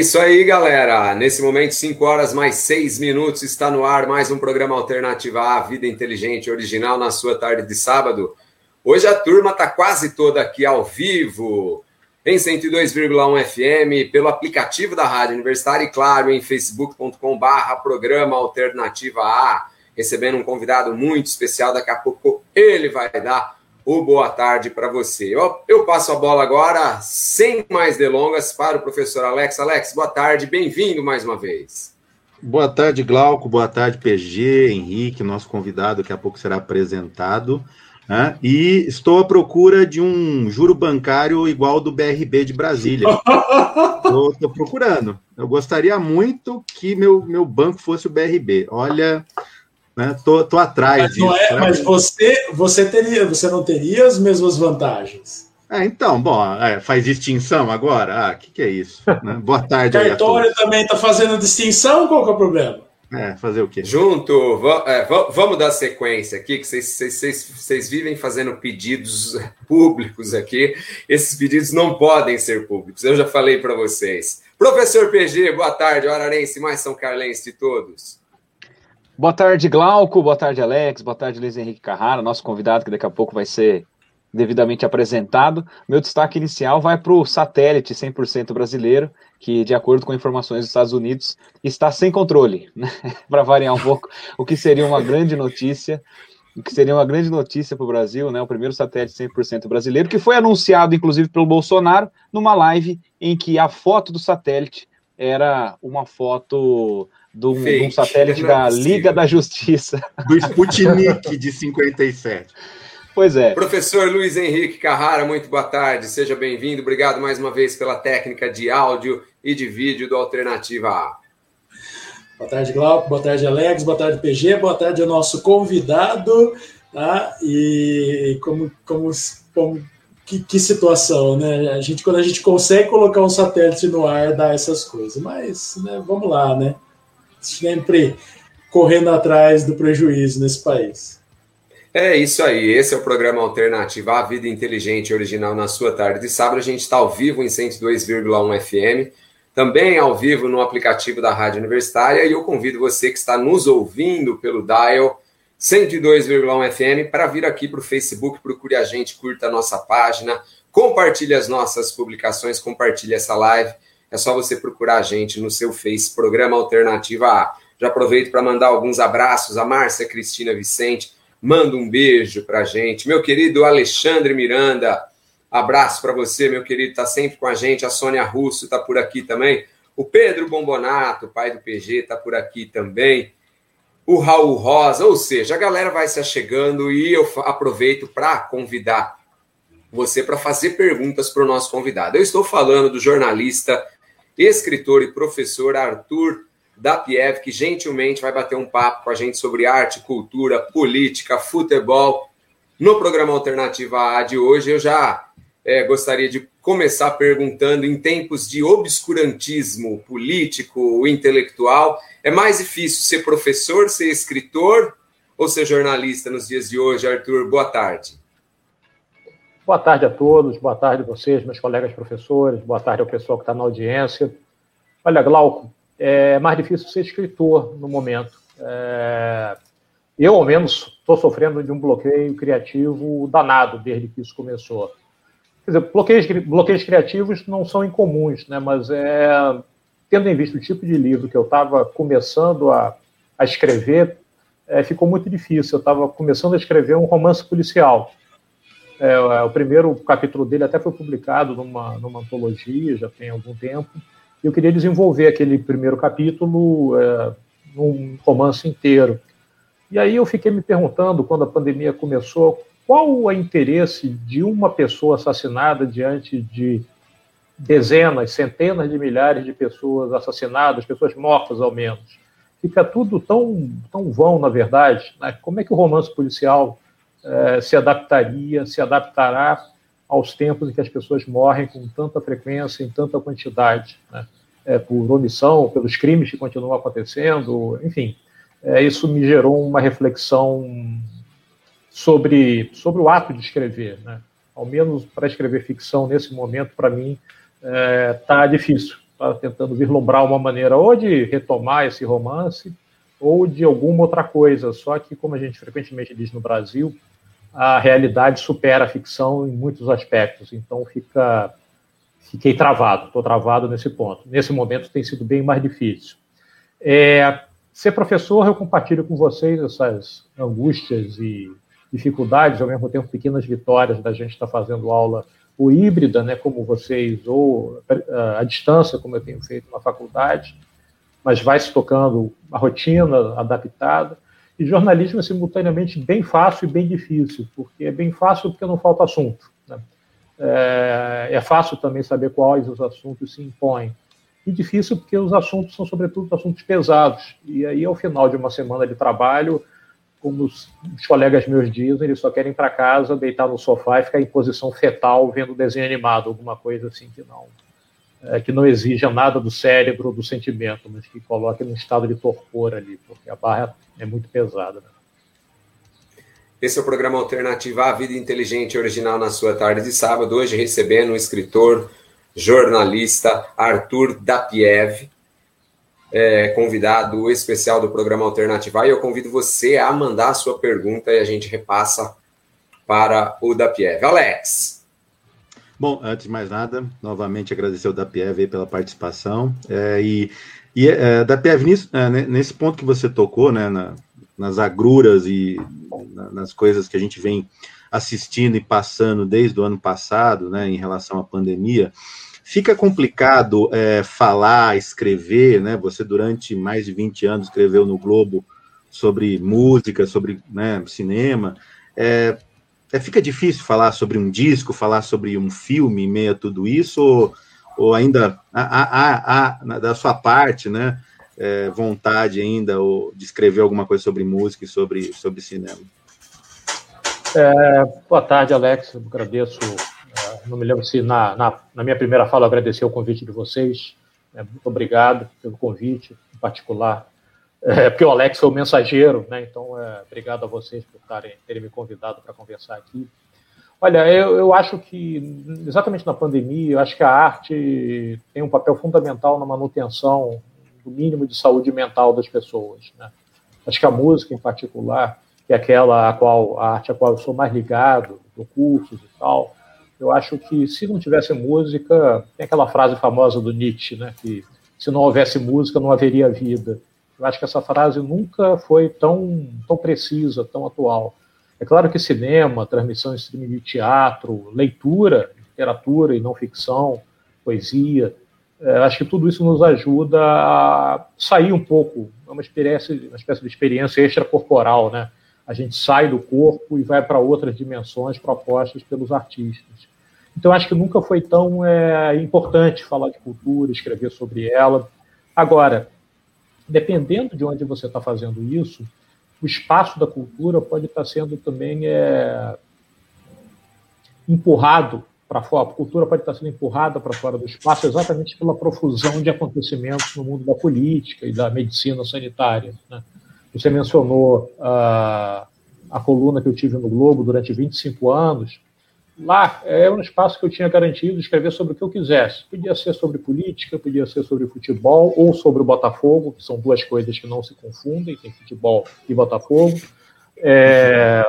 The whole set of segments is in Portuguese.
Isso aí, galera. Nesse momento, 5 horas mais 6 minutos, está no ar mais um programa Alternativa A, Vida Inteligente Original, na sua tarde de sábado. Hoje a turma está quase toda aqui ao vivo, em 102,1 FM, pelo aplicativo da Rádio Universitária e, claro, em facebook.com/barra programa Alternativa A, recebendo um convidado muito especial. Daqui a pouco ele vai dar o boa tarde para você. Eu, eu, passo a bola agora, sem mais delongas, para o professor Alex. Alex, boa tarde, bem-vindo mais uma vez. Boa tarde, Glauco, boa tarde, PG, Henrique, nosso convidado, daqui a pouco será apresentado. Né? E estou à procura de um juro bancário igual do BRB de Brasília. Estou procurando. Eu gostaria muito que meu, meu banco fosse o BRB. Olha, né? Tô, tô atrás mas, disso, é, mas você, você teria, você não teria as mesmas vantagens. É, então, bom, é, faz distinção agora? Ah, o que, que é isso? Né? Boa tarde. O cartório também está fazendo distinção? Qual que é o problema? É, fazer o quê? Junto, é, vamos dar sequência aqui, que vocês vivem fazendo pedidos públicos aqui. Esses pedidos não podem ser públicos, eu já falei para vocês. Professor PG, boa tarde, Ararense, mais São Carlense de todos. Boa tarde, Glauco. Boa tarde, Alex. Boa tarde, Luiz Henrique Carrara, nosso convidado que daqui a pouco vai ser devidamente apresentado. Meu destaque inicial vai para o satélite 100% brasileiro, que, de acordo com informações dos Estados Unidos, está sem controle, né? para variar um pouco, o que seria uma grande notícia. O que seria uma grande notícia para o Brasil, né? O primeiro satélite 100% brasileiro, que foi anunciado, inclusive, pelo Bolsonaro, numa live em que a foto do satélite era uma foto de um, de um satélite da é Liga da Justiça. Do Sputnik de 57. Pois é. Professor Luiz Henrique Carrara, muito boa tarde, seja bem-vindo. Obrigado mais uma vez pela técnica de áudio e de vídeo do Alternativa A. Boa tarde, Glauco. Boa tarde, Alex. Boa tarde, PG. Boa tarde ao nosso convidado. Tá? E como, como, como que, que, situação, né? A gente, quando a gente consegue colocar um satélite no ar, dá essas coisas. Mas, né, vamos lá, né? Sempre correndo atrás do prejuízo nesse país. É isso aí, esse é o programa alternativo A Vida Inteligente Original na sua tarde de sábado. A gente está ao vivo em 102,1 FM, também ao vivo no aplicativo da Rádio Universitária e eu convido você que está nos ouvindo pelo dial 102,1 FM para vir aqui para o Facebook, procure a gente, curta a nossa página, compartilhe as nossas publicações, compartilhe essa live é só você procurar a gente no seu Face, Programa Alternativa A. Já aproveito para mandar alguns abraços a Márcia Cristina Vicente, manda um beijo para a gente. Meu querido Alexandre Miranda, abraço para você, meu querido, está sempre com a gente. A Sônia Russo está por aqui também. O Pedro Bombonato, pai do PG, está por aqui também. O Raul Rosa, ou seja, a galera vai se achegando e eu aproveito para convidar você para fazer perguntas para o nosso convidado. Eu estou falando do jornalista escritor e professor Arthur Dapiev, que gentilmente vai bater um papo com a gente sobre arte, cultura, política, futebol. No programa Alternativa A de hoje, eu já é, gostaria de começar perguntando: em tempos de obscurantismo político, intelectual, é mais difícil ser professor, ser escritor ou ser jornalista nos dias de hoje? Arthur, boa tarde. Boa tarde a todos, boa tarde a vocês, meus colegas professores, boa tarde ao pessoal que está na audiência. Olha, Glauco, é mais difícil ser escritor no momento. É... Eu, ao menos, estou sofrendo de um bloqueio criativo danado desde que isso começou. Quer dizer, bloqueios, bloqueios criativos não são incomuns, né? mas é... tendo em vista o tipo de livro que eu estava começando a, a escrever, é, ficou muito difícil. Eu estava começando a escrever um romance policial é, é, o primeiro capítulo dele até foi publicado numa, numa antologia, já tem algum tempo. E eu queria desenvolver aquele primeiro capítulo é, num romance inteiro. E aí eu fiquei me perguntando, quando a pandemia começou, qual o interesse de uma pessoa assassinada diante de dezenas, centenas de milhares de pessoas assassinadas, pessoas mortas ao menos. Fica tudo tão, tão vão, na verdade. Né? Como é que o romance policial eh, se adaptaria, se adaptará aos tempos em que as pessoas morrem com tanta frequência, em tanta quantidade, né? é, por omissão, pelos crimes que continuam acontecendo, enfim. É, isso me gerou uma reflexão sobre, sobre o ato de escrever. Né? Ao menos para escrever ficção nesse momento, para mim, está é, difícil. está tentando vislumbrar uma maneira ou de retomar esse romance ou de alguma outra coisa. Só que, como a gente frequentemente diz no Brasil, a realidade supera a ficção em muitos aspectos. Então, fica, fiquei travado, estou travado nesse ponto. Nesse momento tem sido bem mais difícil. É, ser professor, eu compartilho com vocês essas angústias e dificuldades, ao mesmo tempo pequenas vitórias da gente estar fazendo aula ou híbrida, né, como vocês, ou a, a distância, como eu tenho feito na faculdade, mas vai se tocando a rotina adaptada. E jornalismo é simultaneamente bem fácil e bem difícil, porque é bem fácil porque não falta assunto. Né? É, é, fácil também saber quais os assuntos se impõem. E difícil porque os assuntos são, sobretudo, assuntos pesados. E aí, ao final de uma semana de trabalho, como os, colegas meus dizem, eles só querem ir para casa, deitar no sofá e ficar em posição fetal vendo desenho animado, alguma coisa assim que não é, que não exija nada do cérebro ou do sentimento, mas que coloque num estado de torpor ali, porque a barra é muito pesada. Né? Esse é o programa alternativo à Vida Inteligente Original na sua tarde de sábado, hoje recebendo o escritor, jornalista Arthur Dapiev, é, convidado especial do programa Alternativa. E eu convido você a mandar a sua pergunta e a gente repassa para o Dapiev. Alex. Bom, antes de mais nada, novamente agradecer o Dapiev pela participação. É, e e é, nisso, é, nesse ponto que você tocou, né, na, nas agruras e na, nas coisas que a gente vem assistindo e passando desde o ano passado, né, em relação à pandemia, Fica complicado é, falar, escrever, né? Você, durante mais de 20 anos, escreveu no Globo sobre música, sobre né, cinema. É, é, fica difícil falar sobre um disco, falar sobre um filme em meio a tudo isso, ou, ou ainda há, da sua parte, né? É, vontade ainda ou de escrever alguma coisa sobre música e sobre, sobre cinema? É, boa tarde, Alex. Eu agradeço não me lembro se na, na, na, minha primeira fala eu agradeci o convite de vocês. Né? Muito obrigado pelo convite, em particular. É, porque o Alex foi o mensageiro, né? então é, obrigado a vocês por tarem, terem me convidado para conversar aqui. Olha, eu, eu acho que, exatamente na pandemia, eu acho que a arte tem um papel fundamental na manutenção do mínimo de saúde mental das pessoas. Né? Acho que a música, em particular, que é aquela a qual a arte a qual eu sou mais ligado, do cursos e tal, eu acho que se não tivesse música, tem aquela frase famosa do Nietzsche, né, que se não houvesse música não haveria vida. Eu acho que essa frase nunca foi tão, tão precisa, tão atual. É claro que cinema, transmissão em streaming de teatro, leitura, literatura e não ficção, poesia, é, acho que tudo isso nos ajuda a sair um pouco, é uma uma espécie de experiência extracorporal, né? A gente sai do corpo e vai para outras dimensões propostas pelos artistas. Então, acho que nunca foi tão é, importante falar de cultura, escrever sobre ela. Agora, dependendo de onde você está fazendo isso, o espaço da cultura pode estar tá sendo também é, empurrado para fora. A cultura pode estar tá sendo empurrada para fora do espaço exatamente pela profusão de acontecimentos no mundo da política e da medicina sanitária. Né? Você mencionou uh, a coluna que eu tive no Globo durante 25 anos lá é um espaço que eu tinha garantido escrever sobre o que eu quisesse. Podia ser sobre política, podia ser sobre futebol ou sobre o Botafogo, que são duas coisas que não se confundem, tem futebol e Botafogo. É,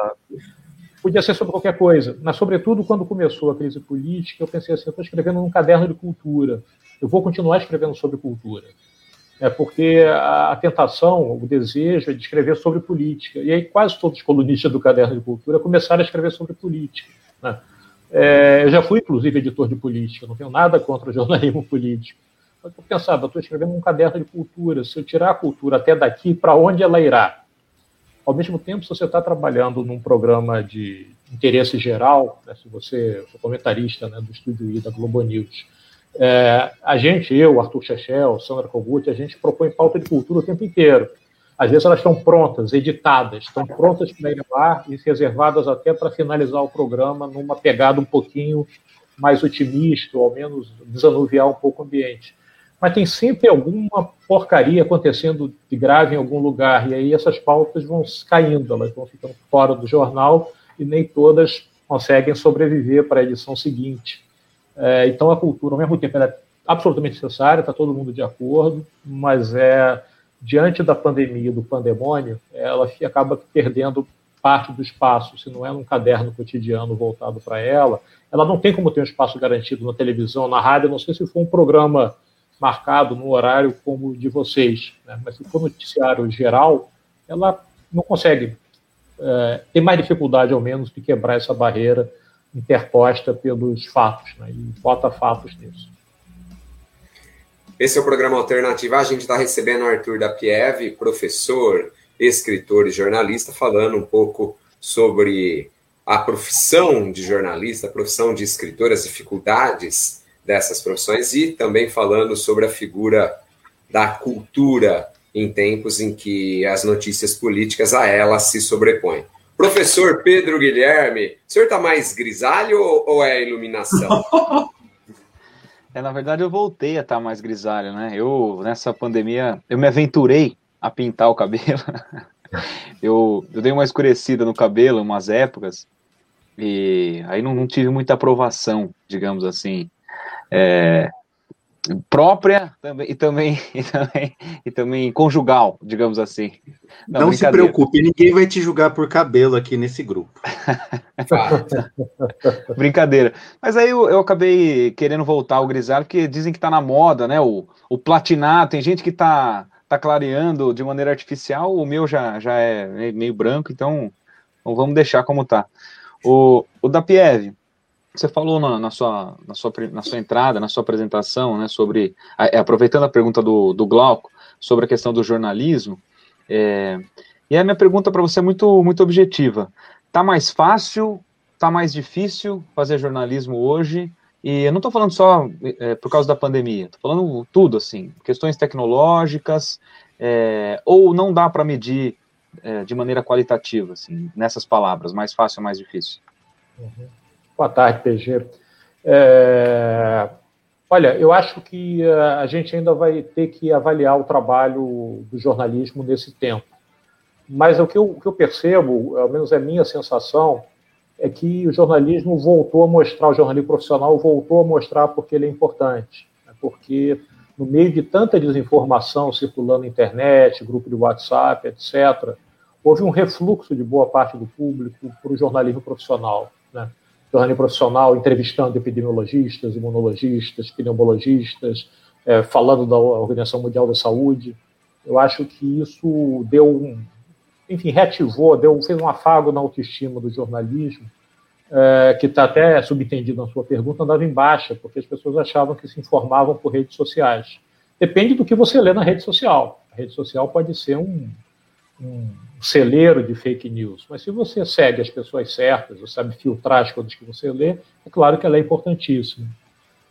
podia ser sobre qualquer coisa. Mas, sobretudo, quando começou a crise política, eu pensei assim, eu estou escrevendo num caderno de cultura. Eu vou continuar escrevendo sobre cultura. É porque a tentação, o desejo é de escrever sobre política. E aí quase todos os colunistas do caderno de cultura começaram a escrever sobre política. Né? É, eu já fui, inclusive, editor de política, não tenho nada contra o jornalismo político. Mas eu pensava, estou escrevendo um caderno de cultura, se eu tirar a cultura até daqui, para onde ela irá? Ao mesmo tempo, se você está trabalhando num programa de interesse geral, né, se você é comentarista né, do Estúdio I da Globo News, é, a gente, eu, Arthur Chechel, Sandra Kogut, a gente propõe pauta de cultura o tempo inteiro. Às vezes elas estão prontas, editadas, estão prontas para ir ar e reservadas até para finalizar o programa numa pegada um pouquinho mais otimista, ou ao menos desanuviar um pouco o ambiente. Mas tem sempre alguma porcaria acontecendo de grave em algum lugar, e aí essas pautas vão caindo, elas vão ficando fora do jornal e nem todas conseguem sobreviver para a edição seguinte. É, então a cultura, ao mesmo tempo, é absolutamente necessária, está todo mundo de acordo, mas é diante da pandemia, do pandemônio, ela acaba perdendo parte do espaço, se não é num caderno cotidiano voltado para ela, ela não tem como ter um espaço garantido na televisão, na rádio, não sei se for um programa marcado no horário como o de vocês, né? mas se for noticiário geral, ela não consegue é, mais dificuldade, ao menos, de quebrar essa barreira interposta pelos fatos, né? e bota fatos nisso. Esse é o programa Alternativa. A gente está recebendo o Arthur da Pieve, professor, escritor e jornalista, falando um pouco sobre a profissão de jornalista, a profissão de escritor, as dificuldades dessas profissões e também falando sobre a figura da cultura em tempos em que as notícias políticas a ela se sobrepõem. Professor Pedro Guilherme, o senhor está mais grisalho ou é iluminação? É, na verdade, eu voltei a estar tá mais grisalho, né? Eu, nessa pandemia, eu me aventurei a pintar o cabelo. eu, eu dei uma escurecida no cabelo umas épocas, e aí não, não tive muita aprovação, digamos assim. É, própria também, e, também, e, também, e também conjugal, digamos assim. Não, Não se preocupe, ninguém vai te julgar por cabelo aqui nesse grupo. brincadeira. Mas aí eu, eu, acabei querendo voltar ao grisalho, porque dizem que tá na moda, né? O, o platinar, tem gente que tá, tá clareando de maneira artificial, o meu já, já é meio branco, então, então vamos deixar como tá. O, o da Pieve, você falou na, na, sua, na, sua, na sua entrada, na sua apresentação, né, sobre, é, aproveitando a pergunta do, do Glauco, sobre a questão do jornalismo, é, e a minha pergunta para você é muito, muito objetiva. Tá mais fácil, tá mais difícil fazer jornalismo hoje? E eu não estou falando só é, por causa da pandemia, estou falando tudo, assim, questões tecnológicas, é, ou não dá para medir é, de maneira qualitativa, assim, nessas palavras, mais fácil ou mais difícil? Uhum. Boa tarde, PG. É, olha, eu acho que é, a gente ainda vai ter que avaliar o trabalho do jornalismo nesse tempo. Mas o que eu, o que eu percebo, ao menos é minha sensação, é que o jornalismo voltou a mostrar, o jornalismo profissional voltou a mostrar porque ele é importante. Né? Porque no meio de tanta desinformação circulando na internet, grupo de WhatsApp, etc., houve um refluxo de boa parte do público para o jornalismo profissional. Né? Jornalismo profissional entrevistando epidemiologistas, imunologistas, pneumologistas, é, falando da Organização Mundial da Saúde. Eu acho que isso deu um, enfim, reativou, deu, fez um afago na autoestima do jornalismo, é, que está até subentendido na sua pergunta, andava em baixa, porque as pessoas achavam que se informavam por redes sociais. Depende do que você lê na rede social. A rede social pode ser um, um celeiro de fake news, mas se você segue as pessoas certas, você sabe filtrar as coisas que você lê, é claro que ela é importantíssima.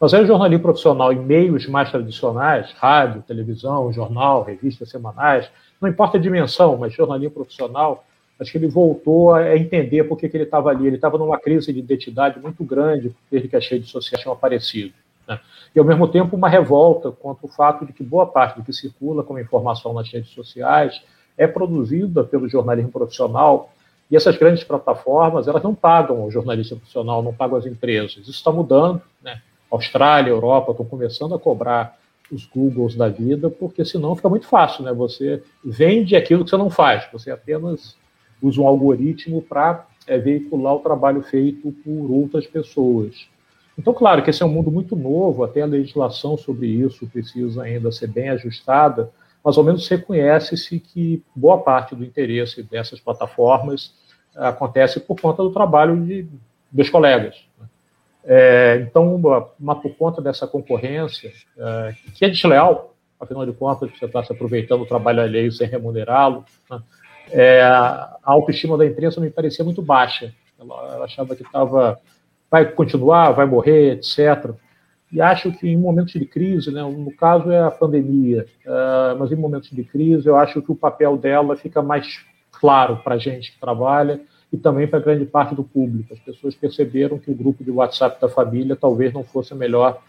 Mas aí o jornalismo profissional em meios mais tradicionais, rádio, televisão, jornal, revistas semanais, não importa a dimensão, mas jornalismo profissional, acho que ele voltou a entender por que, que ele estava ali. Ele estava numa crise de identidade muito grande desde que as redes sociais tinham aparecido. Né? E, ao mesmo tempo, uma revolta contra o fato de que boa parte do que circula como informação nas redes sociais é produzida pelo jornalismo profissional e essas grandes plataformas elas não pagam o jornalista profissional, não pagam as empresas. Isso está mudando, né? Austrália, Europa estão começando a cobrar os Googles da vida, porque senão fica muito fácil, né? Você vende aquilo que você não faz, você apenas usa um algoritmo para é, veicular o trabalho feito por outras pessoas. Então, claro que esse é um mundo muito novo, até a legislação sobre isso precisa ainda ser bem ajustada, mais ou menos reconhece-se que boa parte do interesse dessas plataformas eh, acontece por conta do trabalho de, dos colegas. É, então, uma, uma, por conta dessa concorrência, é, que é desleal, afinal de contas, você está se aproveitando do trabalho alheio sem remunerá-lo, né? é, a autoestima da imprensa me parecia muito baixa. Ela, ela achava que estava, vai continuar, vai morrer, etc. E acho que em momentos de crise, né, no caso é a pandemia, uh, mas em momentos de crise eu acho que o papel dela fica mais claro para a gente que trabalha e também para grande parte do público. As pessoas perceberam que o grupo de WhatsApp da família talvez não fosse a melhor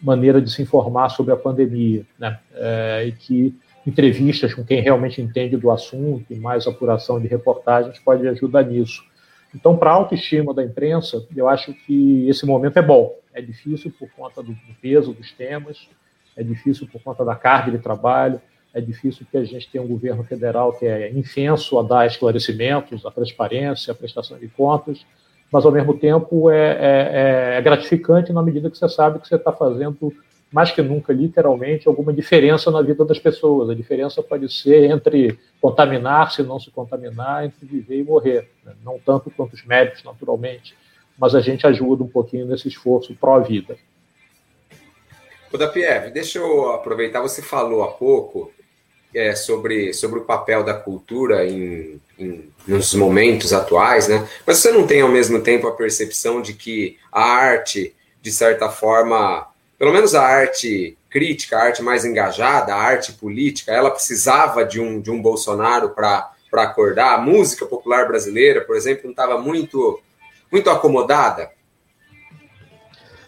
maneira de se informar sobre a pandemia, né? É, e que entrevistas com quem realmente entende do assunto e mais apuração de reportagens pode ajudar nisso. Então, para a autoestima da imprensa, eu acho que esse momento é bom. É difícil por conta do, peso dos temas, é difícil por conta da carga de trabalho, é difícil porque a gente tem um governo federal que é infenso a dar esclarecimentos, a transparência, a prestação de contas, mas ao mesmo tempo é, é, é gratificante na medida que você sabe que você está fazendo mais que nunca, literalmente, alguma diferença na vida das pessoas. A diferença pode ser entre contaminar-se e não se contaminar, entre viver e morrer. Né? Não tanto quanto os médicos, naturalmente, mas a gente ajuda um pouquinho nesse esforço pró-vida. O da Pierre, deixa eu aproveitar, você falou há pouco é, sobre, sobre o papel da cultura em, em, nos momentos atuais, né? Mas você não tem ao mesmo tempo a percepção de que a arte, de certa forma, pelo menos a arte crítica, a arte mais engajada, a arte política, ela precisava de um, de um Bolsonaro para acordar. A música popular brasileira, por exemplo, não estava muito, muito acomodada?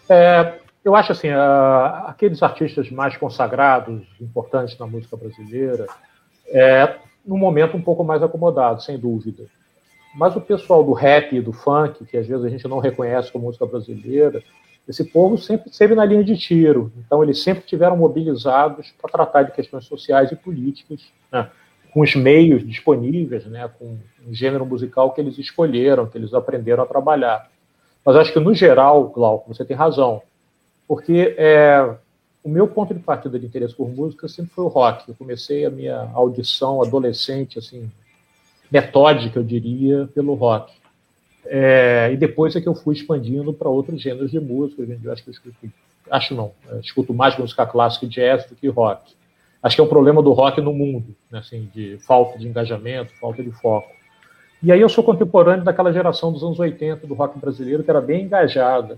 É, eu acho assim, uh, aqueles artistas mais consagrados, importantes na música brasileira, é num momento um pouco mais acomodado, sem dúvida. Mas o pessoal do rap e do funk, que às vezes a gente não reconhece como música brasileira, esse povo sempre esteve na linha de tiro, então eles sempre tiveram mobilizados para tratar de questões sociais e políticas, né, com os meios disponíveis, né, com o gênero musical que eles escolheram, que eles aprenderam a trabalhar. Mas acho que, no geral, Glauco, você tem razão, porque é, o meu ponto de partida de interesse por música sempre foi o rock. Eu comecei a minha audição adolescente, assim, metódica, eu diria, pelo rock. É, e depois é que eu fui expandindo para outros gêneros de música. Dia, acho que eu escuto, acho não, eu escuto mais música clássica e jazz do que rock. Acho que é um problema do rock no mundo, né, assim, de falta de engajamento, falta de foco. E aí eu sou contemporâneo daquela geração dos anos 80 do rock brasileiro que era bem engajada.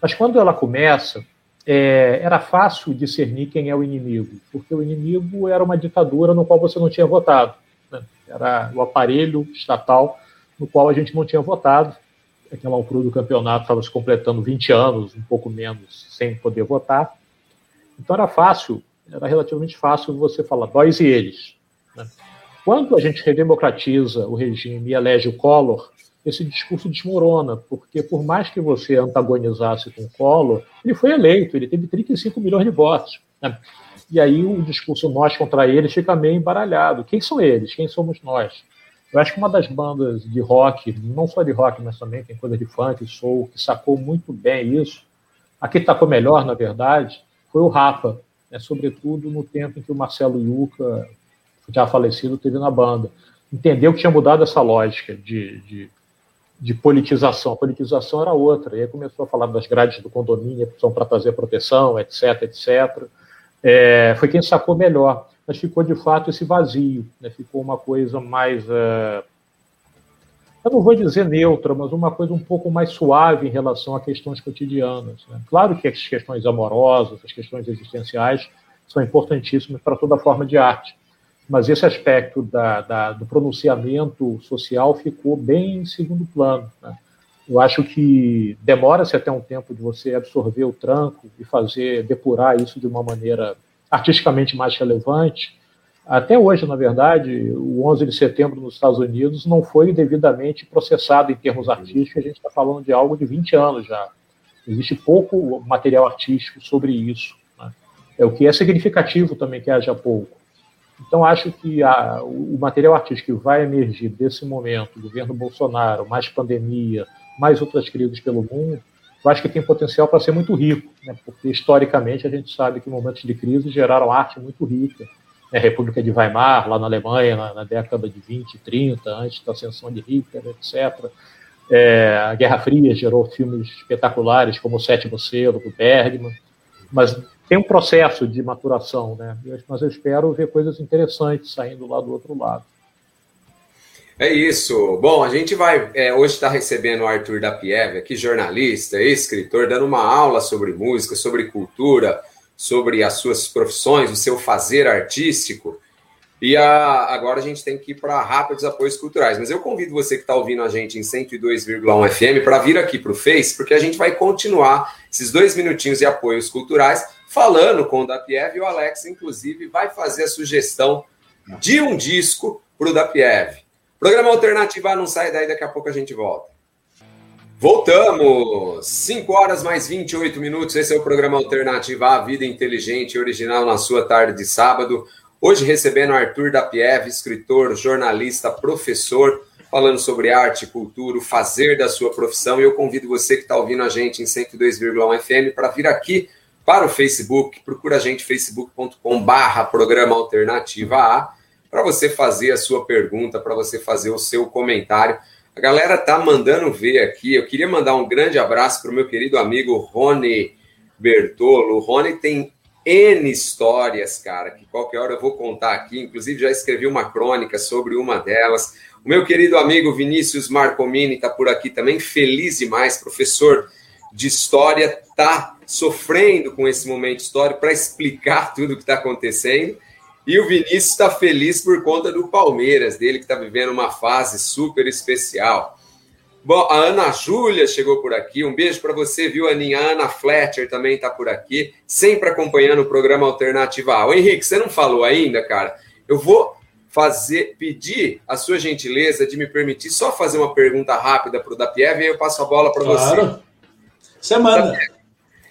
Mas quando ela começa, é, era fácil discernir quem é o inimigo, porque o inimigo era uma ditadura no qual você não tinha votado. Né? Era o aparelho estatal no qual a gente não tinha votado. Aquela altura do campeonato estava se completando 20 anos, um pouco menos, sem poder votar. Então era fácil, era relativamente fácil você falar nós e eles. Né? Quando a gente redemocratiza o regime e elege o Collor, esse discurso desmorona, porque por mais que você antagonizasse com o Collor, ele foi eleito, ele teve 35 milhões de votos. Né? E aí o discurso nós contra eles fica meio embaralhado. Quem são eles? Quem somos nós? Eu acho que uma das bandas de rock, não só de rock, mas também tem coisa de funk, soul, que sacou muito bem isso, a que sacou melhor, na verdade, foi o Rafa, né, sobretudo no tempo em que o Marcelo Yuca, já falecido, teve na banda. Entendeu que tinha mudado essa lógica de, de, de politização. A politização era outra. E aí começou a falar das grades do condomínio, que são para trazer proteção, etc, etc. É, foi quem sacou melhor mas ficou de fato esse vazio, né? ficou uma coisa mais. Uh, eu não vou dizer neutra, mas uma coisa um pouco mais suave em relação a questões cotidianas. Né? Claro que as questões amorosas, as questões existenciais, são importantíssimas para toda forma de arte, mas esse aspecto da, da, do pronunciamento social ficou bem em segundo plano. Né? Eu acho que demora-se até um tempo de você absorver o tranco e fazer, depurar isso de uma maneira artisticamente mais relevante. Até hoje, na verdade, o 11 de setembro nos Estados Unidos não foi devidamente processado em termos artísticos, a gente está falando de algo de 20 anos já. Existe pouco material artístico sobre isso. Né? É o que é significativo também que haja pouco. Então, acho que a, o material artístico que vai emergir desse momento, governo Bolsonaro, mais pandemia, mais outras crises pelo mundo, eu acho que tem potencial para ser muito rico, né? porque historicamente a gente sabe que momentos de crise geraram arte muito rica. Né? República de Weimar, lá na Alemanha, na, na, década de 20, 30, antes da ascensão de Hitler, etc. É, a Guerra Fria gerou filmes espetaculares, como O Sétimo Selo, do Bergman, mas tem um processo de maturação, né? mas eu espero ver coisas interessantes saindo lá do outro lado. É isso. Bom, a gente vai é, hoje está recebendo o Arthur da Pieve, aqui jornalista, escritor, dando uma aula sobre música, sobre cultura, sobre as suas profissões, o seu fazer artístico. E a, agora a gente tem que ir para rápidos apoios culturais. Mas eu convido você que está ouvindo a gente em 102,1 FM para vir aqui para o Face, porque a gente vai continuar esses dois minutinhos de apoios culturais falando com o da Pieve e o Alex, inclusive, vai fazer a sugestão de um disco para o da Pieve. Programa Alternativa não sai daí, daqui a pouco a gente volta. Voltamos! 5 horas mais 28 minutos. Esse é o programa Alternativa à Vida Inteligente, original na sua tarde de sábado. Hoje recebendo Arthur da Pieve, escritor, jornalista, professor, falando sobre arte, cultura, o fazer da sua profissão. E eu convido você que está ouvindo a gente em 102,1 FM para vir aqui para o Facebook. Procura a gente facebook.com/barra programa Alternativa A para você fazer a sua pergunta, para você fazer o seu comentário. A galera tá mandando ver aqui. Eu queria mandar um grande abraço para o meu querido amigo Rony Bertolo. O Rony tem N histórias, cara, que qualquer hora eu vou contar aqui. Inclusive, já escrevi uma crônica sobre uma delas. O meu querido amigo Vinícius Marcomini está por aqui também, feliz demais, professor de história, tá sofrendo com esse momento histórico para explicar tudo o que está acontecendo. E o Vinícius está feliz por conta do Palmeiras, dele que está vivendo uma fase super especial. Bom, a Ana Júlia chegou por aqui. Um beijo para você, viu, Aninha? A Ana Fletcher também está por aqui, sempre acompanhando o programa Alternativa A. Ô, Henrique, você não falou ainda, cara? Eu vou fazer, pedir a sua gentileza de me permitir só fazer uma pergunta rápida para o Dapiev e aí eu passo a bola para claro. você. Semana.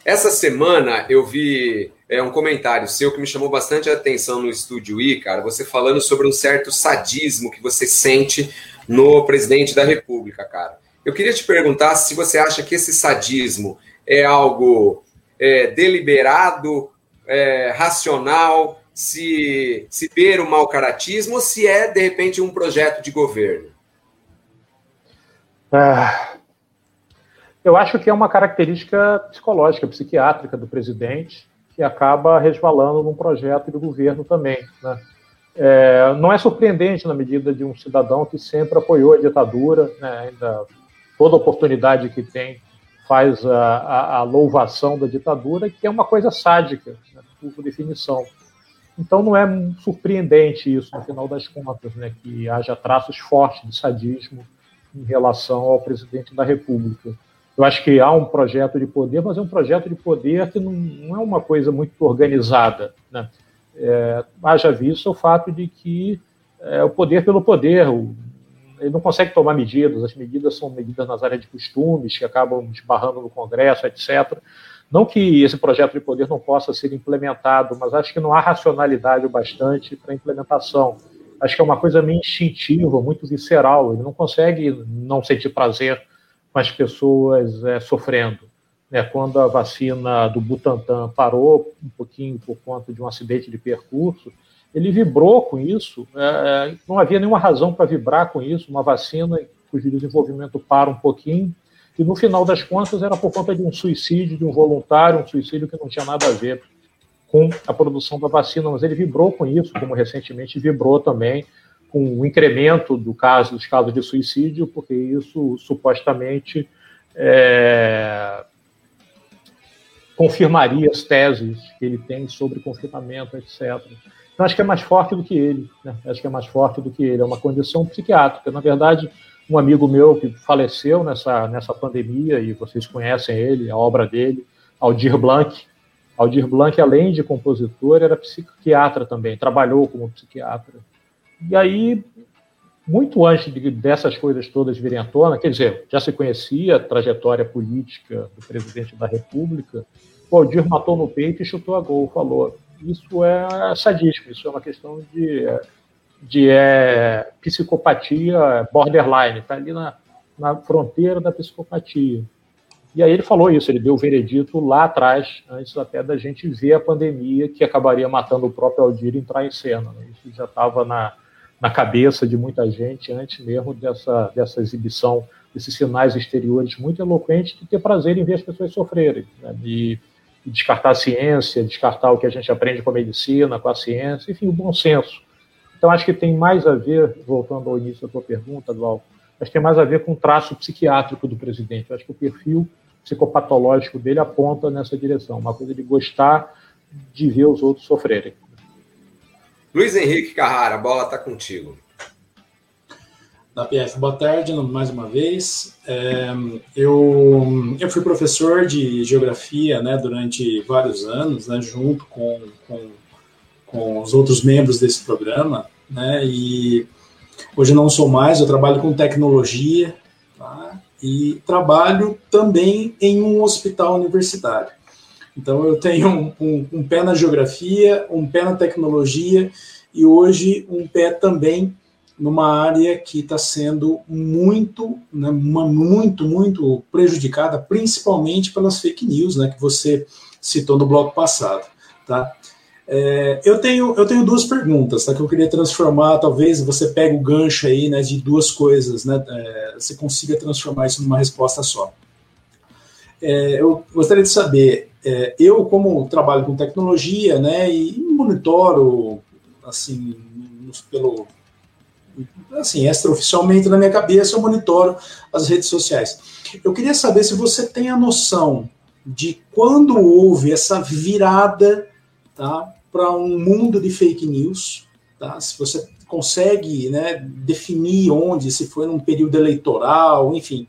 Essa semana eu vi é, um comentário seu que me chamou bastante a atenção no Estúdio I, cara. Você falando sobre um certo sadismo que você sente no presidente da República, cara. Eu queria te perguntar se você acha que esse sadismo é algo é, deliberado, é, racional, se, se ter o mau caratismo ou se é, de repente, um projeto de governo. Ah, eu acho que é uma característica psicológica, psiquiátrica do presidente, que acaba resvalando num projeto de governo também. Né? É, não é surpreendente na medida de um cidadão que sempre apoiou a ditadura, né? ainda toda oportunidade que tem faz a, a, a, louvação da ditadura, que é uma coisa sádica, né? por definição. Então não é surpreendente isso, no final das contas, né? que haja traços fortes de sadismo em relação ao presidente da República. Eu acho que há um projeto de poder, mas é um projeto de poder que não, não é uma coisa muito organizada. Né? É, haja visto o fato de que é o poder pelo poder, o, ele não consegue tomar medidas, as medidas são medidas nas áreas de costumes, que acabam esbarrando no Congresso, etc. Não que esse projeto de poder não possa ser implementado, mas acho que não há racionalidade o bastante para a implementação. Acho que é uma coisa meio instintiva, muito visceral. Ele não consegue não sentir prazer com as pessoas é, sofrendo. Né? Quando a vacina do Butantan parou um pouquinho por conta de um acidente de percurso, ele vibrou com isso. É, é não havia nenhuma razão para vibrar com isso. Uma vacina cujo desenvolvimento para um pouquinho, e no final das contas era por conta de um suicídio de um voluntário, um suicídio que não tinha nada a ver com a produção da vacina, mas ele vibrou com isso, como recentemente vibrou também com o incremento do caso, dos casos de suicídio, porque isso supostamente é, confirmaria as teses que ele tem sobre confinamento, etc. Então, acho que é mais forte do que ele. Né? Acho que é mais forte do que ele. É uma condição psiquiátrica. Na verdade, um amigo meu que faleceu nessa, nessa pandemia, e vocês conhecem ele, a obra dele, Aldir Blanc. Aldir Blanc, além de compositor, era psiquiatra também, trabalhou como psiquiatra. E aí, muito antes de, dessas coisas todas virem à tona, quer dizer, já se conhecia a trajetória política do presidente da República, o Aldir matou no peito e chutou a gol, falou, isso é sadismo, isso é uma questão de, de é, psicopatia borderline, está ali na, na fronteira da psicopatia. E aí ele falou isso, ele deu o veredito lá atrás, antes até da gente ver a pandemia que acabaria matando o próprio Aldir entrar em cena. Né? Isso já estava na, na cabeça de muita gente antes mesmo dessa, dessa exibição, desses sinais exteriores muito eloquentes de ter prazer em ver as pessoas sofrerem, né? descartar a ciência, descartar o que a gente aprende com a medicina, com a ciência, enfim, o bom senso. Então, acho que tem mais a ver, voltando ao início da tua pergunta, Glauco, acho que tem mais a ver com o traço psiquiátrico do presidente. acho que o perfil psicopatológico dele aponta nessa direção, uma coisa de gostar de ver os outros sofrerem. Luiz Henrique Carrara, a bola está contigo. Da PF, boa tarde mais uma vez. É, eu, eu fui professor de geografia né, durante vários anos, né, junto com, com, com os outros membros desse programa, né, e hoje não sou mais, eu trabalho com tecnologia, tá? e trabalho também em um hospital universitário. Então, eu tenho um, um, um pé na geografia, um pé na tecnologia e hoje um pé também numa área que está sendo muito, né, uma, muito, muito prejudicada, principalmente pelas fake news, né, que você citou no bloco passado, tá? É, eu, tenho, eu tenho duas perguntas, tá, que eu queria transformar, talvez você pegue o gancho aí, né, de duas coisas, né, é, você consiga transformar isso numa resposta só. É, eu gostaria de saber, é, eu como trabalho com tecnologia, né, e monitoro, assim, pelo, assim, extraoficialmente na minha cabeça, eu monitoro as redes sociais. Eu queria saber se você tem a noção de quando houve essa virada tá, para um mundo de fake news, tá? se você consegue né, definir onde, se foi num período eleitoral, enfim.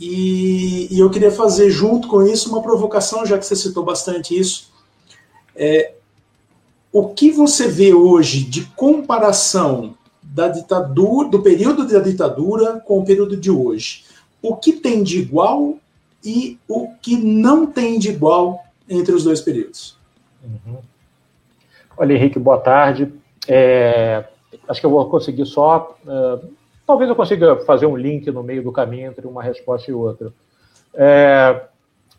E, e, eu queria fazer junto com isso uma provocação, já que você citou bastante isso. É, o que você vê hoje de comparação da ditadura, do período da ditadura com o período de hoje. O que tem de igual e o que não tem de igual entre os dois períodos? Uhum. Olha, Henrique, boa tarde. É, acho que eu vou conseguir só. Uh, talvez eu consiga fazer um link no meio do caminho entre uma resposta e outra. É,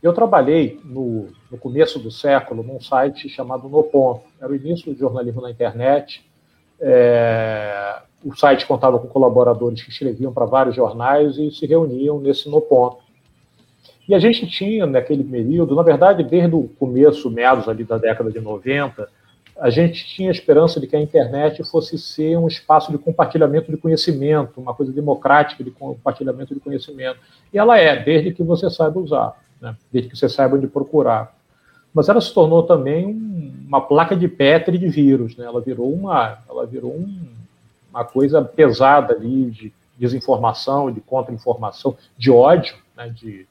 eu trabalhei no, no, começo do século num site chamado Nopon. Era o início do jornalismo na internet. É, o site contava com colaboradores que escreviam para vários jornais e se reuniam nesse No Ponto. E a gente tinha, naquele período, na verdade, desde o começo, meados ali da década de 90, a gente tinha esperança de que a internet fosse ser um espaço de compartilhamento de conhecimento, uma coisa democrática de compartilhamento de conhecimento. E ela é, desde que você saiba usar, né? desde que você saiba onde procurar mas ela se tornou também um, uma placa de Petri de vírus, né? Ela virou uma, ela virou um, uma coisa pesada ali de desinformação, de contra-informação, de ódio, né? De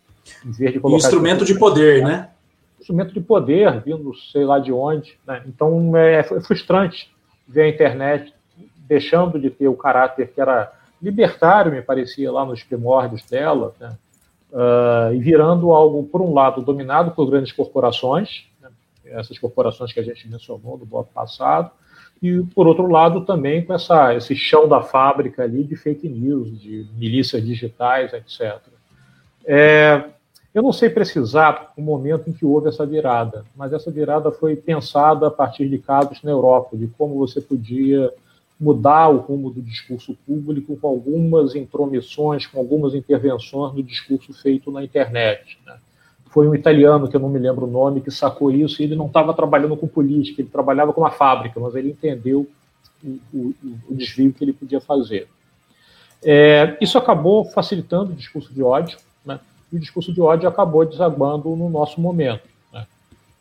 em vez de colocar instrumento de poder, né? Instrumento de poder vindo, sei lá de onde, né? Então é, é frustrante ver a internet deixando de ter o caráter que era libertário, me parecia lá nos primórdios dela, né? uh, e virando algo, por um lado, dominado por grandes corporações, né, essas corporações que a gente mencionou no bloco passado, e, por outro lado, também com essa, esse chão da fábrica ali de fake news, de milícias digitais, etc. É, eu não sei precisar o momento em que houve essa virada, mas essa virada foi pensada a partir de casos na Europa, de como você podia mudar o rumo do discurso público com algumas intromissões, com algumas intervenções no discurso feito na internet. Né? Foi um italiano, que eu não me lembro o nome, que sacou isso e ele não estava trabalhando com política, ele trabalhava com uma fábrica, mas ele entendeu o, o, o desvio que ele podia fazer. É, isso acabou facilitando o discurso de ódio? E o discurso de ódio acabou desabando no nosso momento.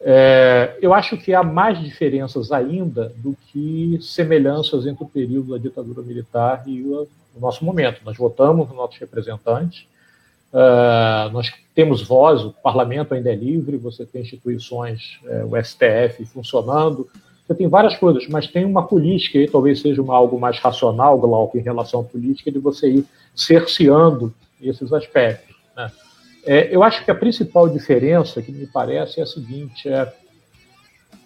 É, eu acho que há mais diferenças ainda do que semelhanças entre o período da ditadura militar e o, o nosso momento. Nós votamos nos nossos representantes, uh, nós temos voz, o parlamento ainda é livre, você tem instituições, é, o STF funcionando, você tem várias coisas, mas tem uma política, e talvez seja uma, algo mais racional, Glauco, em relação à política, de você ir cerceando esses aspectos. Né? É, eu acho que a principal diferença, que me parece, é a seguinte: é,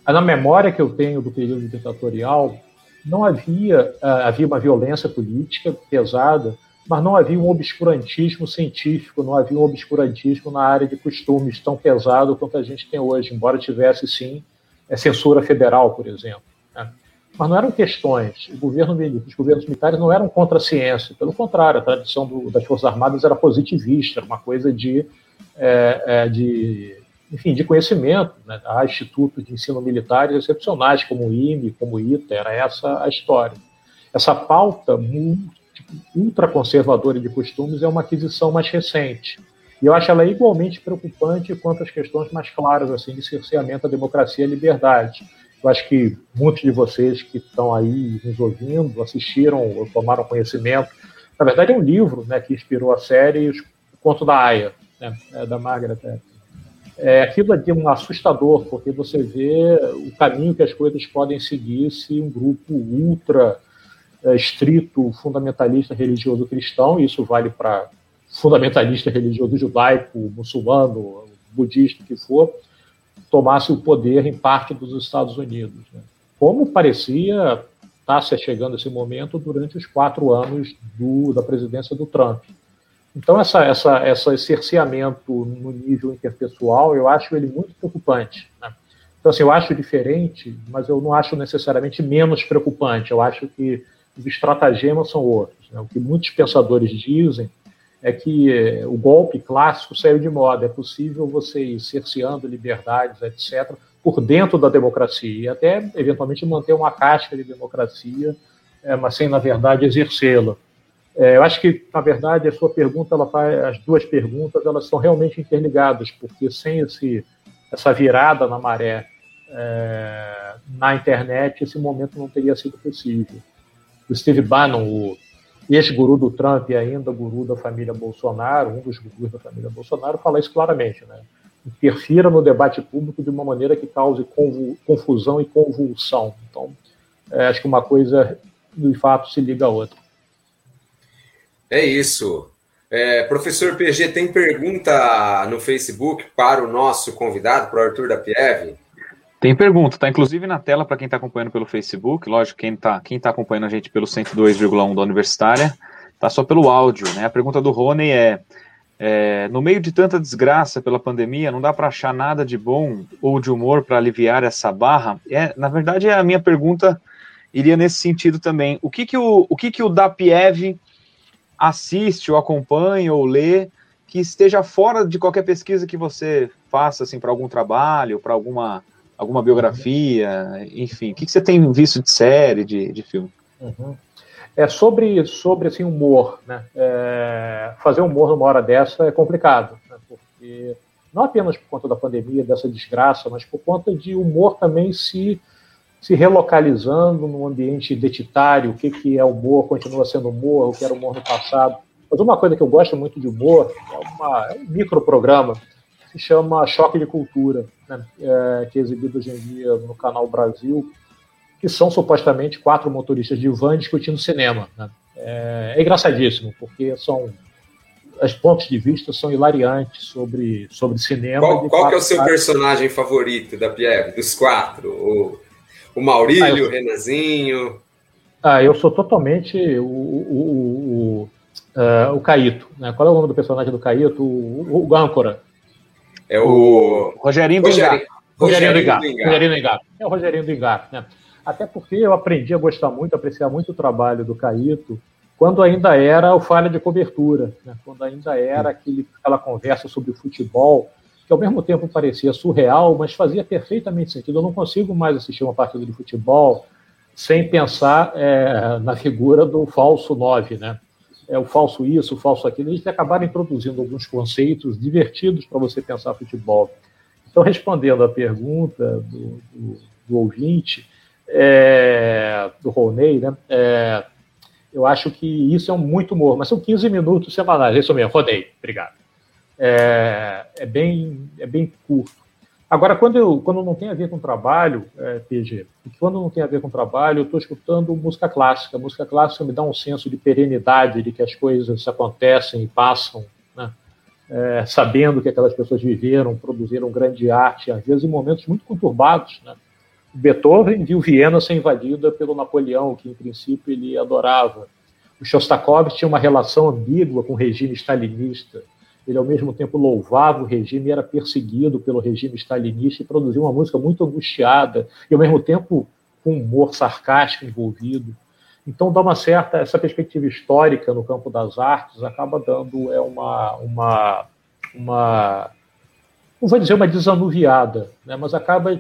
na memória que eu tenho do período ditatorial, não havia, ah, havia uma violência política pesada, mas não havia um obscurantismo científico, não havia um obscurantismo na área de costumes tão pesado quanto a gente tem hoje, embora tivesse, sim, é, censura federal, por exemplo. Mas não eram questões, o governo, os governos militares não eram contra a ciência, pelo contrário, a tradição do, das Forças Armadas era positivista, era uma coisa de, é, é, de enfim, de conhecimento. Né? Há institutos de ensino militares excepcionais, como o IME, como o ITA, era essa a história. Essa pauta tipo, ultraconservadora de costumes é uma aquisição mais recente. E eu acho ela igualmente preocupante quanto às questões mais claras assim, de cerceamento à democracia e à liberdade eu acho que muitos de vocês que estão aí nos ouvindo assistiram ou tomaram conhecimento. Na verdade, é um livro né, que inspirou a série O Conto da Aya, né, é da Margaret. É, aquilo é um assustador, porque você vê o caminho que as coisas podem seguir se um grupo ultra é, estrito, fundamentalista religioso cristão, e isso vale para fundamentalista religioso judaico, muçulmano, budista, que for, tomasse o poder em parte dos Estados Unidos. Né? Como parecia estar tá se chegando esse momento durante os quatro anos do, da presidência do Trump. Então, essa, essa, essa, esse cerceamento no nível interpessoal, eu acho ele muito preocupante. Né? Então, assim, eu acho diferente, mas eu não acho necessariamente menos preocupante. Eu acho que os estratagemas são outros. Né? O que muitos pensadores dizem é que eh, o golpe clássico saiu de moda. É possível você ir cerceando liberdades, etc., por dentro da democracia e até, eventualmente, manter uma casca de democracia, é, mas sem, na verdade, exercê-la. É, eu acho que, na verdade, a sua pergunta, ela faz, as duas perguntas, elas são realmente interligadas, porque sem esse, essa virada na maré na internet, esse momento não teria sido possível. O Steve Bannon, o ex-guru do Trump e ainda guru da família Bolsonaro, um dos gurus da família Bolsonaro, fala isso claramente, né? Interfira no debate público de uma maneira que cause confusão e convulsão. Então, é, acho que uma coisa, de fato, se liga à outra. É isso. É, professor PG, tem pergunta no Facebook para o nosso convidado, para o Arthur da Pieve? Tem pergunta, tá inclusive na tela para quem está acompanhando pelo Facebook. Lógico, quem está quem tá acompanhando a gente pelo 102,1 da Universitária, tá só pelo áudio, né? A pergunta do Rony é, é no meio de tanta desgraça pela pandemia, não dá para achar nada de bom ou de humor para aliviar essa barra? É, na verdade, a minha pergunta iria nesse sentido também. O que que o, o, que que o DAPIEV assiste ou acompanha ou lê que esteja fora de qualquer pesquisa que você faça assim para algum trabalho, para alguma alguma biografia, enfim, o que, que você tem visto de série, de, de filme? Uhum. É sobre, sobre assim, humor, né? É, fazer humor numa hora dessa é complicado, né? porque não apenas por conta da pandemia, dessa desgraça, mas por conta de humor também se, se relocalizando num ambiente identitário, o que, que é humor, continua sendo humor, o que era humor no passado. Mas uma coisa que eu gosto muito de humor é, uma, é um microprograma se chama Choque de Cultura, né, é, que é exibido hoje em dia no Canal Brasil, que são supostamente quatro motoristas de van discutindo cinema. Né? É, é, engraçadíssimo, porque são os pontos de vista são hilariantes sobre, sobre cinema. Qual, qual que é o seu personagem favorito da Pierre, dos quatro? O, o Maurílio, ah, eu... o Renanzinho? Ah, eu sou totalmente o, o, o, uh, o Caíto. Né? Qual é o nome do personagem do Caíto? O, o, Âncora. É o. Rogerinho do. Rogerinho do. Rogerinho do Engar. É o Rogerinho do né? Até porque eu aprendi a gostar muito, a apreciar muito o trabalho do Caíto quando ainda era o falha de cobertura, né? quando ainda era aquele, aquela conversa sobre o futebol, que ao mesmo tempo parecia surreal, mas fazia perfeitamente sentido. Eu não consigo mais assistir uma partida de futebol sem pensar é, na figura do falso 9, né? É o falso isso, o falso aquilo, eles acabaram introduzindo alguns conceitos divertidos para você pensar futebol. Então, respondendo à pergunta do, do, do ouvinte, é, do Roney, né, é, eu acho que isso é um muito humor, mas são 15 minutos semanais, é isso mesmo, Roney, obrigado. É, é, bem, é bem curto. Agora, quando, eu, quando não tem a ver com trabalho, é, PG, quando não tem a ver com trabalho, eu estou escutando música clássica. música clássica me dá um senso de perenidade, de que as coisas acontecem e passam, né? é, sabendo que aquelas pessoas viveram, produziram grande arte, às vezes em momentos muito conturbados. Né? Beethoven viu Viena ser invadida pelo Napoleão, que em princípio ele adorava. O Shostakovich tinha uma relação ambígua com o regime stalinista ele ao mesmo tempo louvava o regime e era perseguido pelo regime stalinista e produziu uma música muito angustiada e ao mesmo tempo com humor sarcástico envolvido. Então dá uma certa essa perspectiva histórica no campo das artes acaba dando é uma uma uma não vou dizer uma desanuviada, né, mas acaba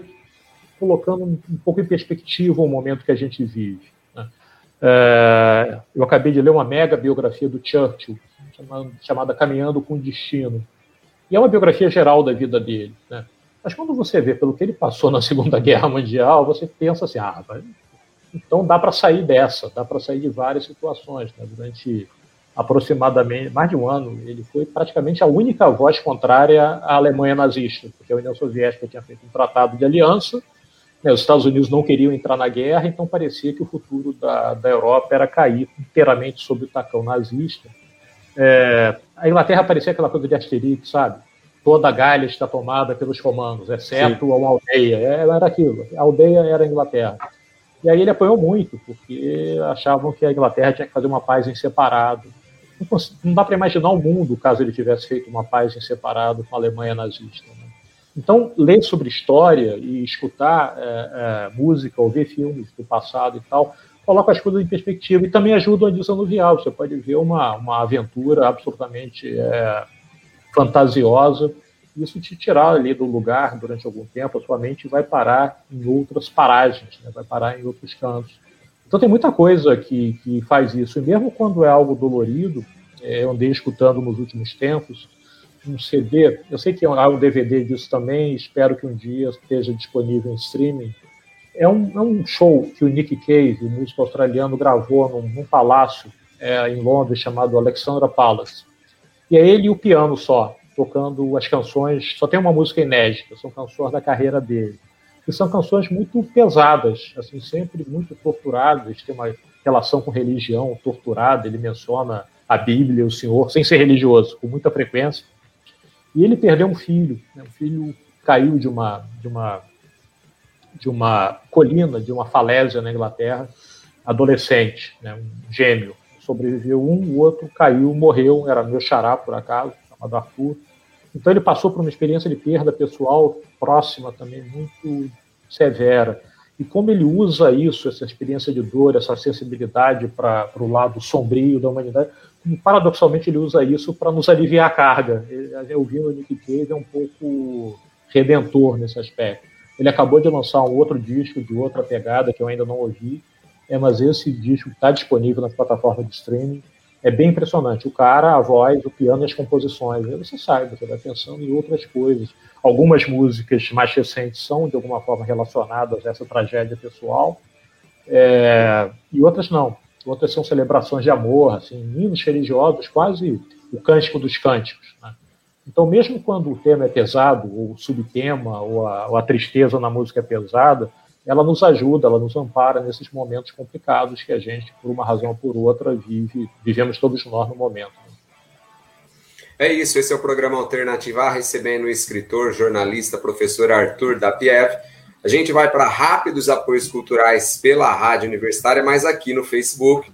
colocando um, pouco em perspectiva o momento que a gente vive. Né. É, eu acabei de ler uma mega biografia do Churchill chamada Caminhando com Destino. E é uma biografia geral da vida dele. Né? Mas quando você vê pelo que ele passou na Segunda Guerra Mundial, você pensa assim, ah, então dá para sair dessa, dá para sair de várias situações. Né? Durante aproximadamente mais de um ano, ele foi praticamente a única voz contrária à Alemanha nazista, porque a União Soviética tinha feito um tratado de aliança, né? os Estados Unidos não queriam entrar na guerra, então parecia que o futuro da, da Europa era cair inteiramente sob o tacão nazista. É, a Inglaterra parecia aquela coisa de Asterix, sabe? Toda a Galha está tomada pelos romanos, exceto Sim. uma aldeia. É, era aquilo. A aldeia era a Inglaterra. E aí ele apoiou muito, porque achavam que a Inglaterra tinha que fazer uma paz em separado. Não, não dá para imaginar o mundo caso ele tivesse feito uma paz em separado com a Alemanha nazista. Né? Então, ler sobre história e escutar é, é, música ou ver filmes do passado e tal, coloca as coisas em perspectiva e também ajuda a desanuviar. Você pode ver uma, uma aventura absolutamente é, fantasiosa. Isso te tirar ali do lugar durante algum tempo, a sua mente vai parar em outras paragens, né? vai parar em outros cantos. Então tem muita coisa que, que faz isso. E mesmo quando é algo dolorido, é, eu andei escutando nos últimos tempos, um CD, eu sei que há um DVD disso também, espero que um dia esteja disponível em streaming. É um, é um show que o Nick Cave, músico australiano, gravou num, num palácio é, em Londres chamado Alexandra Palace. E é ele e o piano só, tocando as canções, só tem uma música inédita, são canções da carreira dele. E são canções muito pesadas, assim, sempre muito torturadas, tem uma relação com religião torturada, ele menciona a Bíblia, o Senhor, sem ser religioso, com muita frequência. E ele perdeu um filho, né? um filho caiu de uma, de uma de uma colina, de uma falésia na Inglaterra, adolescente, né? um gêmeo. Sobreviveu um, o outro caiu, morreu, era meu xará, por acaso, chamado Arthur. Então ele passou por uma experiência de perda pessoal próxima também, muito severa. E como ele usa isso, essa experiência de dor, essa sensibilidade para o lado sombrio da humanidade, paradoxalmente ele usa isso para nos aliviar a carga. Ouvindo o Nick Cave é um pouco redentor nesse aspecto. Ele acabou de lançar um outro disco de outra pegada que eu ainda não ouvi, é, mas esse disco está disponível nas plataformas de streaming. É bem impressionante. O cara, a voz, o piano e as composições. Você sai, você vai pensando em outras coisas. Algumas músicas mais recentes são, de alguma forma, relacionadas a essa tragédia pessoal, é, e outras não outras são celebrações de amor, assim, hinos religiosos, quase o cântico dos cânticos. Né? Então, mesmo quando o tema é pesado, ou o subtema, ou a, ou a, tristeza na música é pesada, ela nos ajuda, ela nos ampara nesses momentos complicados que a gente, por uma razão ou por outra, vive, vivemos todos nós no momento. É isso, esse é o programa Alternativa, recebendo o escritor, jornalista, professor Arthur da Pieve a gente vai para rápidos apoios culturais pela Rádio Universitária, mas aqui no Facebook.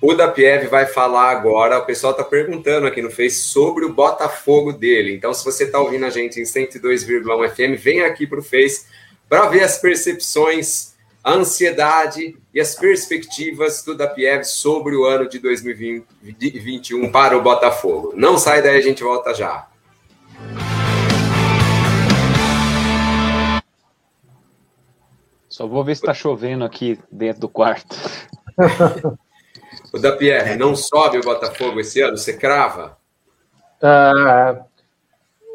O da Pieve vai falar agora. O pessoal está perguntando aqui no Face sobre o Botafogo dele. Então, se você está ouvindo a gente em 102,1 FM, vem aqui para o Face para ver as percepções, a ansiedade e as perspectivas do da Pieve sobre o ano de 2021 para o Botafogo. Não sai daí, a gente volta já. Só vou ver se está chovendo aqui dentro do quarto. o da Pierre, não sobe o Botafogo esse ano? Você crava? Uh,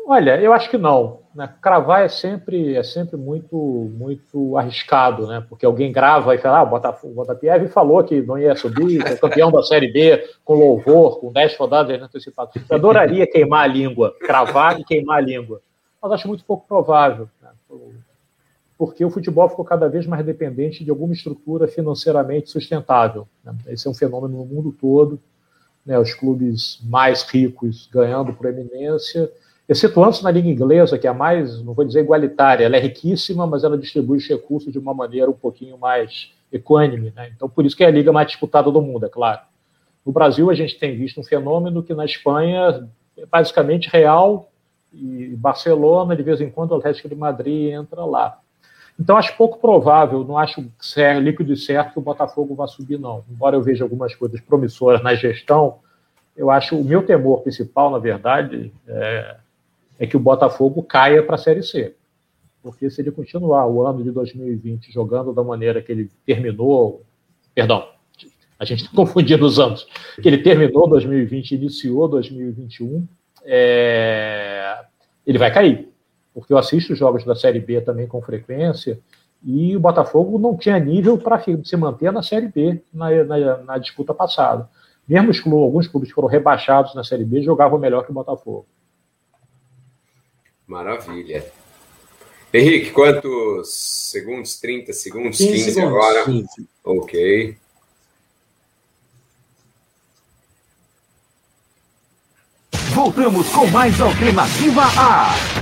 olha, eu acho que não. Né? Cravar é sempre, é sempre muito, muito arriscado, né? Porque alguém grava e fala, ah, o Botafogo, o Botafogo falou que não ia subir, é campeão da Série B com louvor, com 10 rodadas antecipadas. Eu adoraria queimar a língua, cravar e queimar a língua. Mas acho muito pouco provável. Porque o futebol ficou cada vez mais dependente de alguma estrutura financeiramente sustentável. Né? Esse é um fenômeno no mundo todo, né? os clubes mais ricos ganhando proeminência, excetuando-se na Liga Inglesa, que é a mais, não vou dizer igualitária, ela é riquíssima, mas ela distribui os recursos de uma maneira um pouquinho mais equânime. Né? Então, por isso que é a liga mais disputada do mundo, é claro. No Brasil, a gente tem visto um fenômeno que na Espanha é basicamente real, e Barcelona, de vez em quando, o Atlético de Madrid entra lá. Então, acho pouco provável, não acho certo, líquido e certo que o Botafogo vá subir, não. Embora eu veja algumas coisas promissoras na gestão, eu acho o meu temor principal, na verdade, é, é que o Botafogo caia para a Série C. Porque se ele continuar o ano de 2020 jogando da maneira que ele terminou, perdão, a gente está confundindo os anos, que ele terminou 2020 iniciou 2021, é, ele vai cair porque eu assisto jogos da Série B também com frequência, e o Botafogo não tinha nível para se manter na Série B na, na, na disputa passada. Mesmo clubes, alguns clubes que foram rebaixados na Série B jogavam melhor que o Botafogo. Maravilha. Henrique, quantos segundos? 30 segundos? 15, 15 segundos, agora? 15. Ok. voltamos com mais Alternativa A.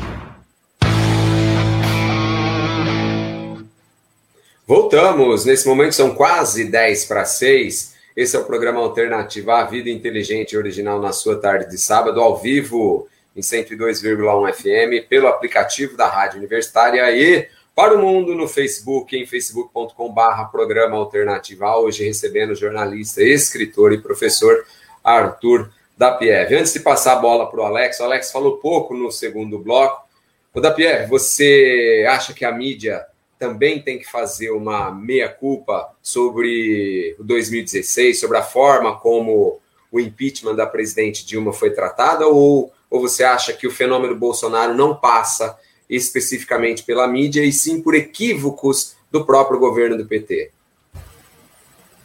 Voltamos. Nesse momento são quase 10 para 6. Esse é o programa Alternativa A Vida Inteligente Original na sua tarde de sábado, ao vivo em 102,1 FM, pelo aplicativo da Rádio Universitária e para o mundo no Facebook, em facebook.com/barra programa Alternativa. Hoje recebendo o jornalista, escritor e professor Arthur da Pierre. Antes de passar a bola para o Alex, o Alex falou pouco no segundo bloco. O da Pierre, você acha que a mídia também tem que fazer uma meia-culpa sobre o 2016, sobre a forma como o impeachment da presidente Dilma foi tratada, ou, ou você acha que o fenômeno Bolsonaro não passa especificamente pela mídia, e sim por equívocos do próprio governo do PT?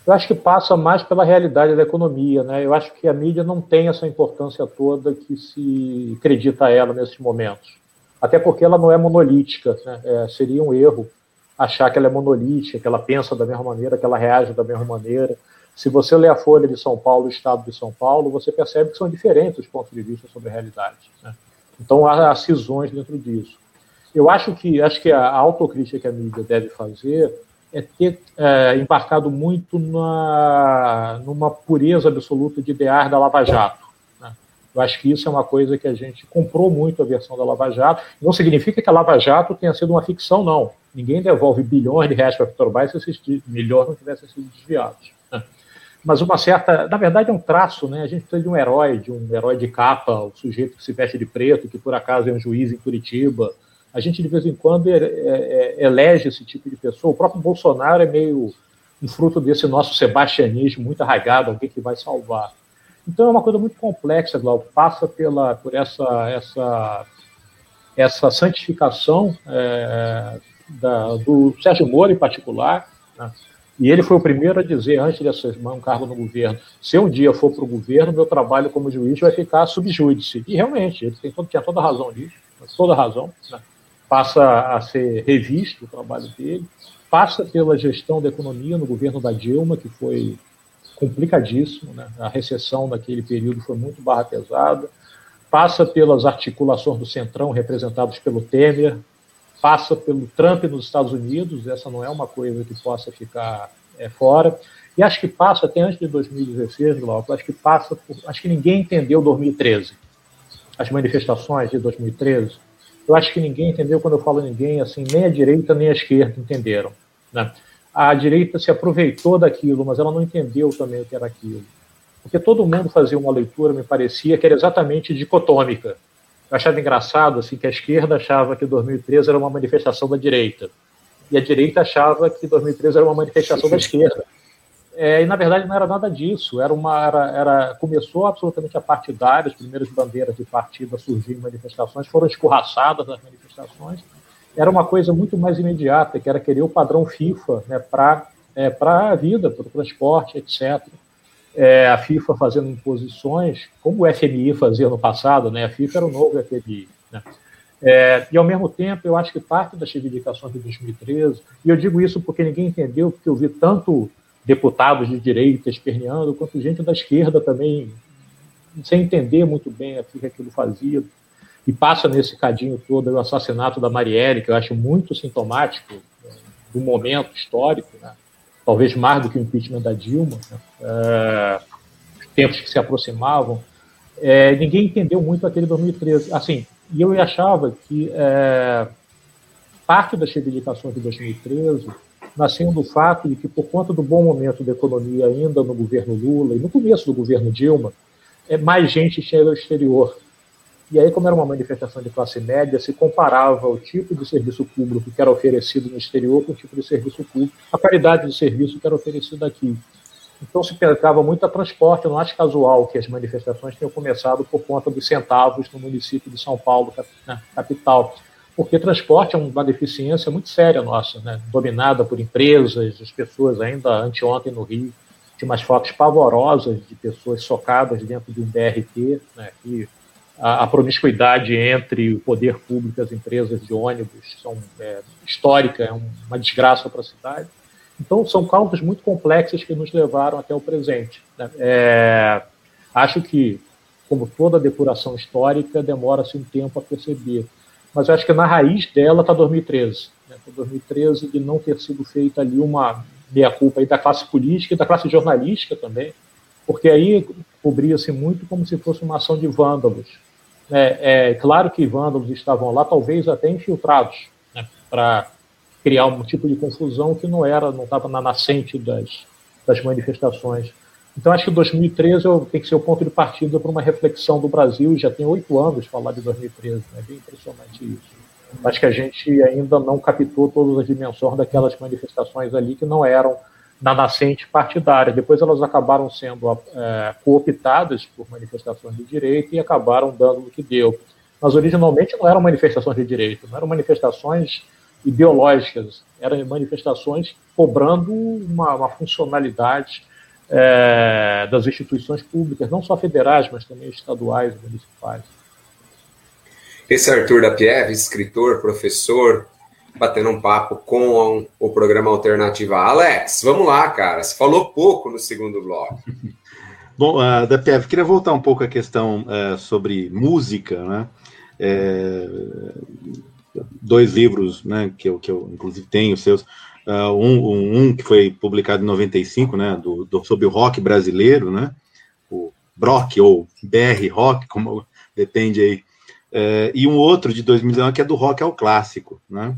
Eu acho que passa mais pela realidade da economia, né? Eu acho que a mídia não tem essa importância toda que se acredita a ela nesses momentos. Até porque ela não é monolítica, né? É, seria um erro achar que ela é monolítica, que ela pensa da mesma maneira, que ela reage da mesma maneira. Se você lê a Folha de São Paulo, o Estado de São Paulo, você percebe que são diferentes os pontos de vista sobre a realidade. Né? Então há cisões dentro disso. Eu acho que acho que a autocrítica que a mídia deve fazer é ter é, embarcado muito na, numa pureza absoluta de idear da Lava Jato. Eu acho que isso é uma coisa que a gente comprou muito a versão da Lava Jato. Não significa que a Lava Jato tenha sido uma ficção, não. Ninguém devolve bilhões de reais para a Petrobras se esses milhões não tivessem sido desviados. Né? Mas uma certa. Na verdade, é um traço, né? A gente precisa de um herói, de um herói de capa, o sujeito que se veste de preto, que por acaso é um juiz em Curitiba. A gente, de vez em quando, é, é, elege esse tipo de pessoa. O próprio Bolsonaro é meio um fruto desse nosso sebastianismo muito arraigado, alguém que vai salvar. Então é uma coisa muito complexa, Glauco, passa pela, por essa, essa, essa santificação é, da, do Sérgio Moro em particular, né? e ele foi o primeiro a dizer, antes de assumir um cargo no governo, se um dia for para o governo, meu trabalho como juiz vai ficar subjúdice. E realmente, ele tem todo, tinha toda a razão nisso, toda razão. Né? Passa a ser revisto o trabalho dele, passa pela gestão da economia no governo da Dilma, que foi complicadíssimo, né? a recessão naquele período foi muito barra pesada, passa pelas articulações do Centrão representados pelo Temer, passa pelo Trump nos Estados Unidos, essa não é uma coisa que possa ficar é, fora, e acho que passa até antes de 2016, Glauco, acho que passa por, acho que ninguém entendeu 2013, as manifestações de 2013, eu acho que ninguém entendeu quando eu falo ninguém, assim, nem a direita nem a esquerda entenderam, né? a direita se aproveitou daquilo, mas ela não entendeu também o que era aquilo. Porque todo mundo fazia uma leitura, me parecia, que era exatamente dicotômica. Eu achava engraçado assim, que a esquerda achava que 2013 era uma manifestação da direita, e a direita achava que 2013 era uma manifestação da esquerda. É, e na verdade não era nada disso. Era uma, era, era, começou absolutamente a partidária, as primeiras bandeiras de partido a surgir em manifestações foram escorraçadas nas manifestações era uma coisa muito mais imediata, que era querer o padrão FIFA né, para é, a vida, para o transporte, etc. É, a FIFA fazendo imposições, como o FMI fazia no passado, né, a FIFA era o novo FMI. Né? É, e, ao mesmo tempo, eu acho que parte das reivindicações de 2013, e eu digo isso porque ninguém entendeu, porque eu vi tanto deputados de direita esperneando, quanto gente da esquerda também, sem entender muito bem o que aquilo fazia e passa nesse cadinho todo o assassinato da Marielle, que eu acho muito sintomático é, do momento histórico, né? Talvez mais do que o impeachment da Dilma, né? é, tempos que se aproximavam. É, ninguém entendeu muito aquele 2013. Assim, e eu achava que é, parte das reivindicações de 2013 nasciam do fato de que, por conta do bom momento da economia ainda no governo Lula e no começo do governo Dilma, é, mais gente chega ao exterior e aí, como era uma manifestação de classe média, se comparava o tipo de serviço público que era oferecido no exterior com o tipo de serviço público, a qualidade de serviço que era oferecido aqui. Então se pegava muito a transporte. Eu não acho casual que as manifestações tenham começado por conta dos centavos no município de São Paulo, né, capital. Porque transporte é uma deficiência muito séria nossa, né, dominada por empresas, as pessoas ainda anteontem no Rio tinha umas fotos pavorosas de pessoas socadas dentro de um BRT, né, que a, promiscuidade entre o poder público e as empresas de ônibus são é, histórica, é uma desgraça para a cidade. Então, são causas muito complexas que nos levaram até o presente. Né? É, acho que como toda depuração histórica, demora-se um tempo a perceber. Mas acho que na raiz dela está 2013. Né? 2013 de não ter sido feita ali uma meia-culpa da classe política e da classe jornalística também, porque aí cobria-se muito como se fosse uma ação de vândalos. É, é claro que vândalos estavam lá, talvez até infiltrados, né, para criar um tipo de confusão que não era, não estava na nascente das, das manifestações. Então, acho que 2013 tem que ser o ponto de partida para uma reflexão do Brasil. Já tem oito anos falar de 2013, né? é bem impressionante isso. Acho que a gente ainda não captou todas as dimensões daquelas manifestações ali que não eram na nascente partidária. Depois elas acabaram sendo é, cooptadas por manifestações de direita e acabaram dando o que deu. Mas originalmente não eram manifestações de direita, não eram manifestações ideológicas, eram manifestações cobrando uma, uma funcionalidade é, das instituições públicas, não só federais, mas também estaduais e municipais. Esse é Arthur da Pieve, escritor, professor, batendo um papo com o programa Alternativa. Alex, vamos lá, cara. Você falou pouco no segundo bloco. Bom, uh, da Pieve, queria voltar um pouco à questão uh, sobre música, né? É, dois livros, né, que eu, que eu inclusive tenho, seus, uh, um, um, que foi publicado em 95, né, do, do, sobre o rock brasileiro, né, o Brock ou BR Rock, como depende aí, uh, e um outro de 2019 que é do rock ao clássico, né,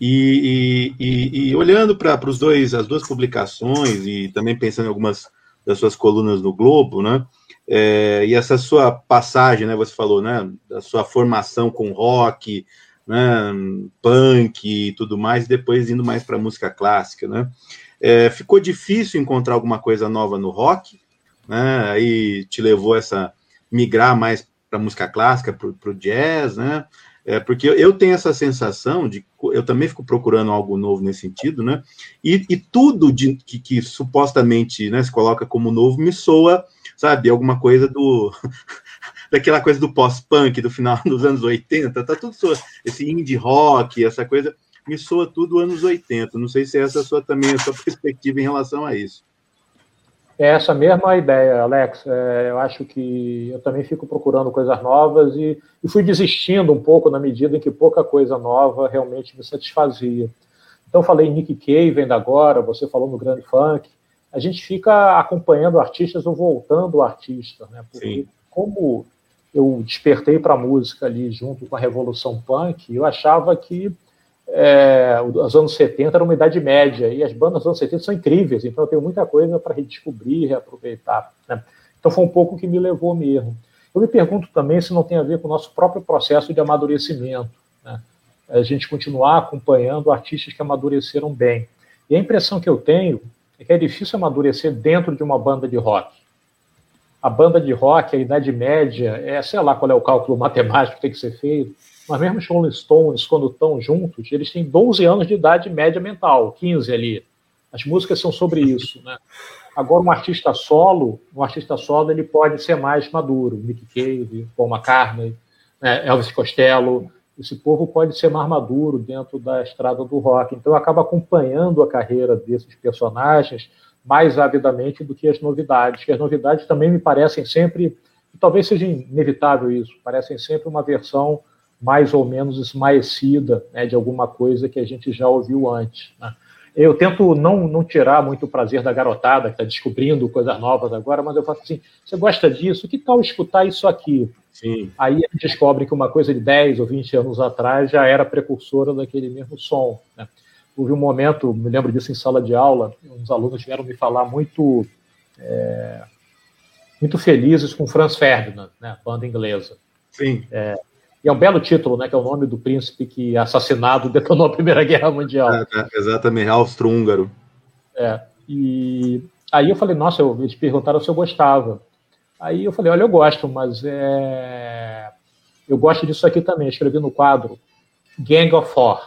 e, e, e, e olhando para os dois, as duas publicações e também pensando em algumas das suas colunas no Globo, né, é, e essa sua passagem, né, você falou, né, da sua formação com rock, né, punk e tudo mais, e depois indo mais para música clássica, né? É, ficou difícil encontrar alguma coisa nova no rock, né? Aí te levou essa migrar mais para música clássica, para o jazz, né? É, porque eu tenho essa sensação de eu também fico procurando algo novo nesse sentido, né? E, e tudo de, que, que, supostamente né, se coloca como novo me soa, sabe, alguma coisa do daquela coisa do pós-punk do final dos anos 80, tá tudo soa, esse indie rock, essa coisa, me soa tudo anos 80. Não sei se essa é a sua, também a sua perspectiva em relação a isso. É essa mesma ideia, Alex. É, eu acho que eu também fico procurando coisas novas e, e, fui desistindo um pouco na medida em que pouca coisa nova realmente me satisfazia. Então, falei Nick Cave ainda agora, você falou no Grande Funk. A gente fica acompanhando artistas ou voltando artista, né? Porque Sim. como eu despertei para a música ali junto com a Revolução Punk, eu achava que é, os anos 70 era uma idade média, e as bandas dos anos 70 são incríveis, então eu tenho muita coisa para redescobrir, reaproveitar. Né? Então foi um pouco que me levou mesmo. Eu me pergunto também se não tem a ver com o nosso próprio processo de amadurecimento, né? a gente continuar acompanhando artistas que amadureceram bem. E a impressão que eu tenho é que é difícil amadurecer dentro de uma banda de rock a banda de rock, a Idade Média, é, sei lá qual é o cálculo matemático que tem que ser feito, mas mesmo os Rolling Stones, quando estão juntos, eles têm 12 anos de idade média mental, 15 ali. As músicas são sobre isso, né? Agora, um artista solo, um artista solo, ele pode ser mais maduro. Nick Cave, Paul McCartney, né? Elvis Costello. Esse povo pode ser mais maduro dentro da estrada do rock. Então, eu acabo acompanhando a carreira desses personagens, mais avidamente do que as novidades, que as novidades também me parecem sempre, talvez seja inevitável isso, parecem sempre uma versão mais ou menos esmaecida né, de alguma coisa que a gente já ouviu antes. Né? Eu tento não, não tirar muito o prazer da garotada que está descobrindo coisas novas agora, mas eu falo assim: você gosta disso? Que tal escutar isso aqui? Sim. Aí a gente descobre que uma coisa de 10 ou 20 anos atrás já era precursora daquele mesmo som. Né? houve um momento, me lembro disso em sala de aula, uns alunos vieram me falar muito é, muito felizes com Franz Ferdinand, né, banda inglesa. Sim. É, e é um belo título, né, que é o nome do príncipe que assassinado detonou a Primeira Guerra Mundial. É, é exatamente, austro-húngaro. É, e aí eu falei, nossa, eu, eles perguntaram se eu gostava. Aí eu falei, olha, eu gosto, mas é... eu gosto disso aqui também. Eu escrevi no quadro Gang of Four,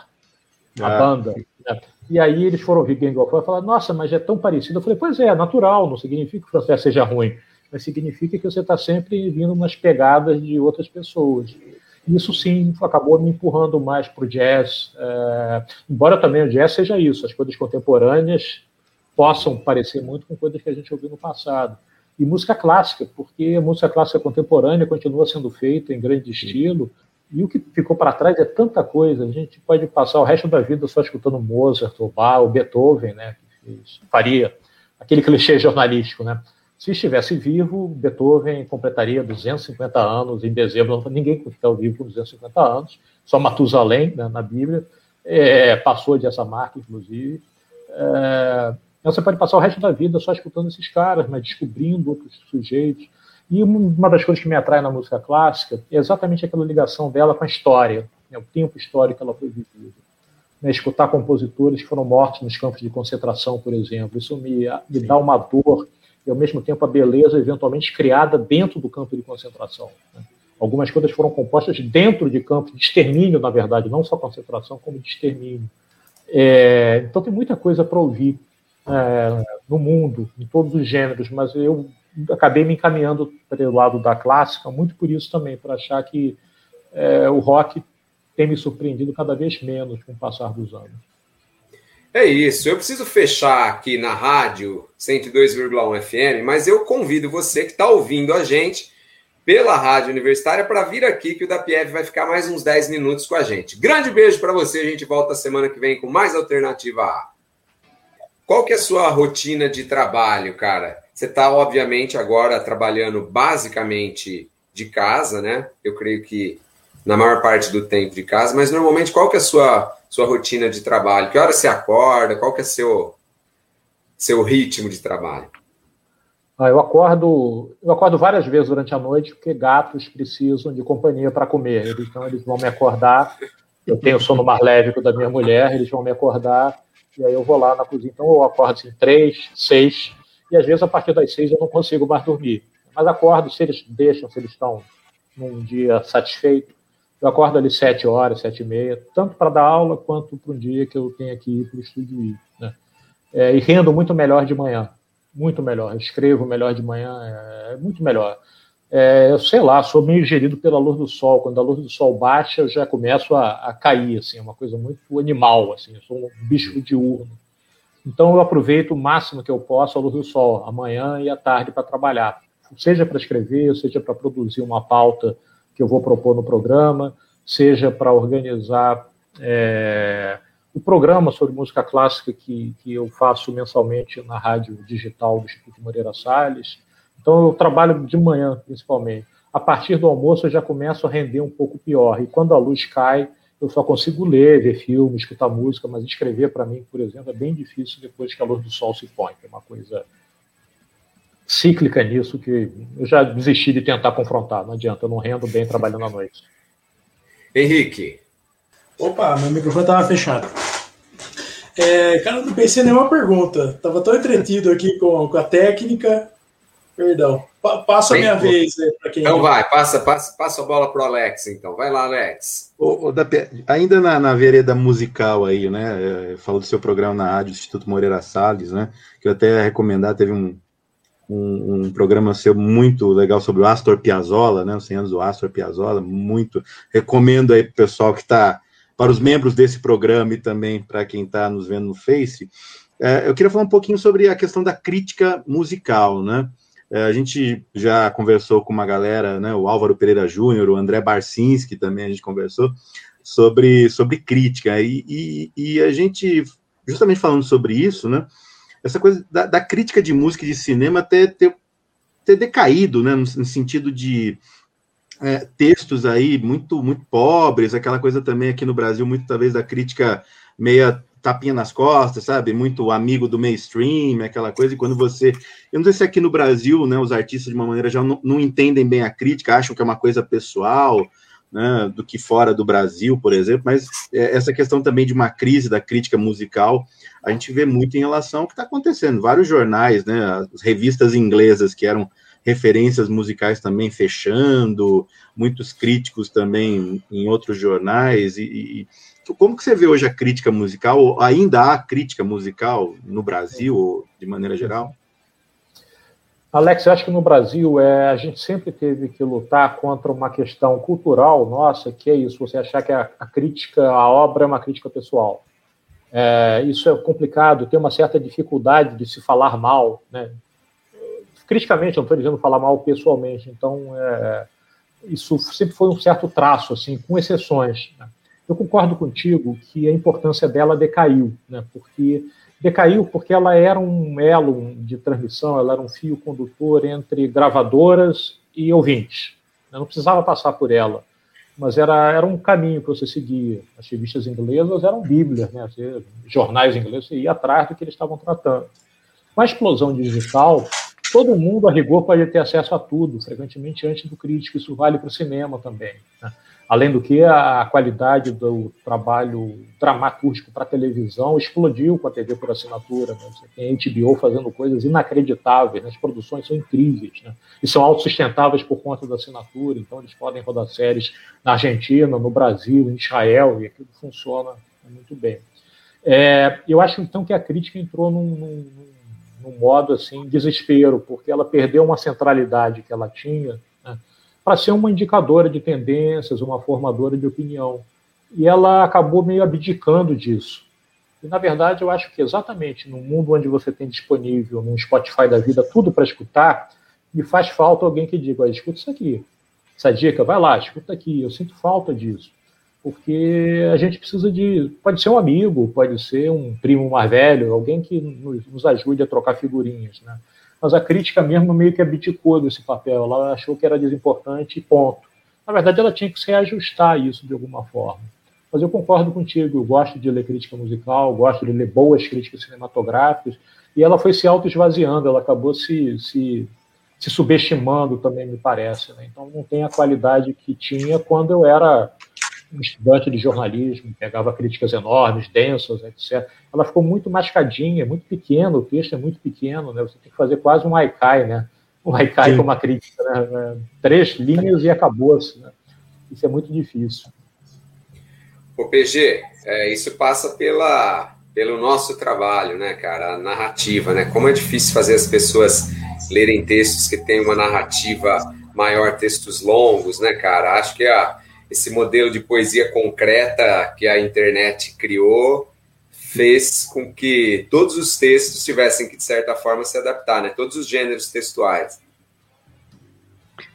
a ah. banda. É. E aí eles foram ouvir Gang of War e falaram, nossa, mas é tão parecido. Eu falei, pois é, natural, não significa que o francês seja ruim, mas significa que você está sempre vindo nas pegadas de outras pessoas. Isso sim acabou me empurrando mais para o jazz, é... embora também o jazz seja isso, as coisas contemporâneas possam parecer muito com coisas que a gente ouviu no passado. e música clássica, porque a música clássica contemporânea continua sendo feita em grande estilo, e o que ficou para trás é tanta coisa. A gente pode passar o resto da vida só escutando Mozart, ou Bach, ou Beethoven, né? Faria aquele clichê jornalístico, né? Se estivesse vivo, Beethoven completaria 250 anos em dezembro. Ninguém está vivo com 250 anos, só Matusalém, né, na Bíblia, é, passou dessa marca, inclusive. É, você pode passar o resto da vida só escutando esses caras, mas descobrindo outros sujeitos. E uma das coisas que me atrai na música clássica é exatamente aquela ligação dela com a história, né, o tempo histórico que ela foi vivida. Né, escutar compositores que foram mortos nos campos de concentração, por exemplo, isso me, me dá uma dor e, ao mesmo tempo, a beleza eventualmente criada dentro do campo de concentração. Né. Algumas coisas foram compostas dentro de campos de extermínio, na verdade, não só concentração, como de extermínio. É, então, tem muita coisa para ouvir é, no mundo, em todos os gêneros, mas eu acabei me encaminhando para o lado da clássica, muito por isso também, para achar que é, o rock tem me surpreendido cada vez menos com o passar dos anos. É isso, eu preciso fechar aqui na rádio 102,1 FM, mas eu convido você que está ouvindo a gente pela Rádio Universitária para vir aqui que o da PF vai ficar mais uns 10 minutos com a gente. Grande beijo para você, a gente volta semana que vem com mais Alternativa A. Qual que é a sua rotina de trabalho, cara? Você está, obviamente, agora trabalhando basicamente de casa, né? Eu creio que na maior parte do tempo de casa, mas normalmente qual que é a sua, sua rotina de trabalho? Que hora você acorda? Qual que é seu seu ritmo de trabalho? Ah, eu acordo, eu acordo várias vezes durante a noite porque gatos precisam de companhia para comer. Então eles vão me acordar. Eu tenho sono mais leve que o da minha mulher. Eles vão me acordar e aí eu vou lá na cozinha. Então eu acordo assim três, seis e às vezes a partir das seis eu não consigo mais dormir. Mas acordo, se eles deixam, se eles estão num dia satisfeito, eu acordo ali sete horas, sete e meia, tanto para dar aula quanto para um dia que eu tenho que ir para o estúdio ir. Né? É, e rendo muito melhor de manhã, muito melhor. Eu escrevo melhor de manhã, é, é muito melhor. É, eu sei lá, sou meio gerido pela luz do sol. Quando a luz do sol baixa, eu já começo a, a cair, assim, é uma coisa muito animal, assim. Eu sou um bicho diurno. Então eu aproveito o máximo que eu posso a luz do sol, amanhã e à tarde para trabalhar, seja para escrever, seja para produzir uma pauta que eu vou propor no programa, seja para organizar é, o programa sobre música clássica que, que eu faço mensalmente na rádio digital do Instituto Moreira Salles. Então eu trabalho de manhã, principalmente. A partir do almoço eu já começo a render um pouco pior. E quando a luz cai, eu só consigo ler, ver filme, escutar música, mas escrever para mim, por exemplo, é bem difícil depois que a luz do sol se põe, é uma coisa cíclica nisso que eu já desisti de tentar confrontar, não adianta, eu não rendo bem trabalhando à noite. Henrique. Opa, meu microfone estava fechado. É, cara, não pensei em nenhuma pergunta. Tava tão entretido aqui com, com a técnica. Perdão. Passa a minha Bem, vez para quem. Então vai, passa, passa, passa a bola para o Alex, então. Vai lá, Alex. O, o, da, ainda na, na, vereda musical aí, né? É, falou do seu programa na rádio Instituto Moreira Salles, né? Que eu até recomendar, teve um, um, um, programa seu muito legal sobre o Astor Piazzolla, né? Os 100 anos do Astor Piazzolla, muito. Recomendo aí para o pessoal que está, para os membros desse programa e também para quem está nos vendo no Face. É, eu queria falar um pouquinho sobre a questão da crítica musical, né? É, a gente já conversou com uma galera, né, o Álvaro Pereira Júnior, o André Barcinski também a gente conversou sobre, sobre crítica. E, e, e, a gente, justamente falando sobre isso, né, essa coisa da, da crítica de música e de cinema ter, ter, ter decaído, né, no, no sentido de é, textos aí muito, muito pobres, aquela coisa também aqui no Brasil, muito talvez da crítica meia tapinha nas costas, sabe? Muito amigo do mainstream, aquela coisa. E quando você. Eu não sei se aqui no Brasil, né, os artistas, de uma maneira já não, não entendem bem a crítica, acham que é uma coisa pessoal, né, do que fora do Brasil, por exemplo, mas é, essa questão também de uma crise da crítica musical, a gente vê muito em relação ao que está acontecendo. Vários jornais, né, as revistas inglesas que eram referências musicais também fechando, muitos críticos também em outros jornais, e, e como que você vê hoje a crítica musical? Ainda há crítica musical no Brasil, de maneira geral? Alex, eu acho que no Brasil é, a gente sempre teve que lutar contra uma questão cultural nossa, que é isso, você achar que a, a crítica, a obra é uma crítica pessoal. É, isso é complicado, tem uma certa dificuldade de se falar mal, né? criticamente, não estou dizendo falar mal pessoalmente, então é, isso sempre foi um certo traço, assim, com exceções. Né? Eu concordo contigo que a importância dela decaiu, né? porque decaiu porque ela era um elo de transmissão, ela era um fio condutor entre gravadoras e ouvintes. Não precisava passar por ela, mas era, era um caminho que você seguia. As revistas inglesas eram bíblias, né? jornais ingleses, você ia atrás do que eles estavam tratando. Com a explosão digital, todo mundo, a rigor, pode ter acesso a tudo, frequentemente antes do crítico. Isso vale para o cinema também. Né? Além do que, a qualidade do trabalho dramatúrgico para televisão explodiu com a TV por assinatura. Né? Você tem a HBO fazendo coisas inacreditáveis, né? as produções são incríveis né? e são autossustentáveis por conta da assinatura. Então, eles podem rodar séries na Argentina, no Brasil, em Israel, e aquilo funciona muito bem. É, eu acho, então, que a crítica entrou num, num, num modo assim desespero, porque ela perdeu uma centralidade que ela tinha para ser uma indicadora de tendências, uma formadora de opinião. E ela acabou meio abdicando disso. E, na verdade, eu acho que exatamente no mundo onde você tem disponível, no Spotify da vida, tudo para escutar, me faz falta alguém que diga: escuta isso aqui, essa dica, vai lá, escuta aqui. Eu sinto falta disso. Porque a gente precisa de. Pode ser um amigo, pode ser um primo mais velho, alguém que nos, ajude a trocar figurinhas. Né? Mas a crítica mesmo meio que abdicou desse papel, ela achou que era desimportante e ponto. Na verdade, ela tinha que se ajustar isso de alguma forma. Mas eu concordo contigo, eu gosto de ler crítica musical, gosto de ler boas críticas cinematográficas, e ela foi se auto-esvaziando, ela acabou se, se, se subestimando também, me parece. Né? Então, não tem a qualidade que tinha quando eu era um estudante de jornalismo, pegava críticas enormes, densas, etc. Ela ficou muito mascadinha, muito pequena, o texto é muito pequeno, né? Você tem que fazer quase um haikai, né? Um haikai com uma crítica, né? Três linhas e acabou-se, né? Isso é muito difícil. O PG, é, isso passa pela, pelo nosso trabalho, né, cara? A narrativa, né? Como é difícil fazer as pessoas lerem textos que têm uma narrativa maior, textos longos, né, cara? Acho que a esse modelo de poesia concreta que a internet criou fez com que todos os textos tivessem que, de certa forma, se adaptar, né? Todos os gêneros textuais.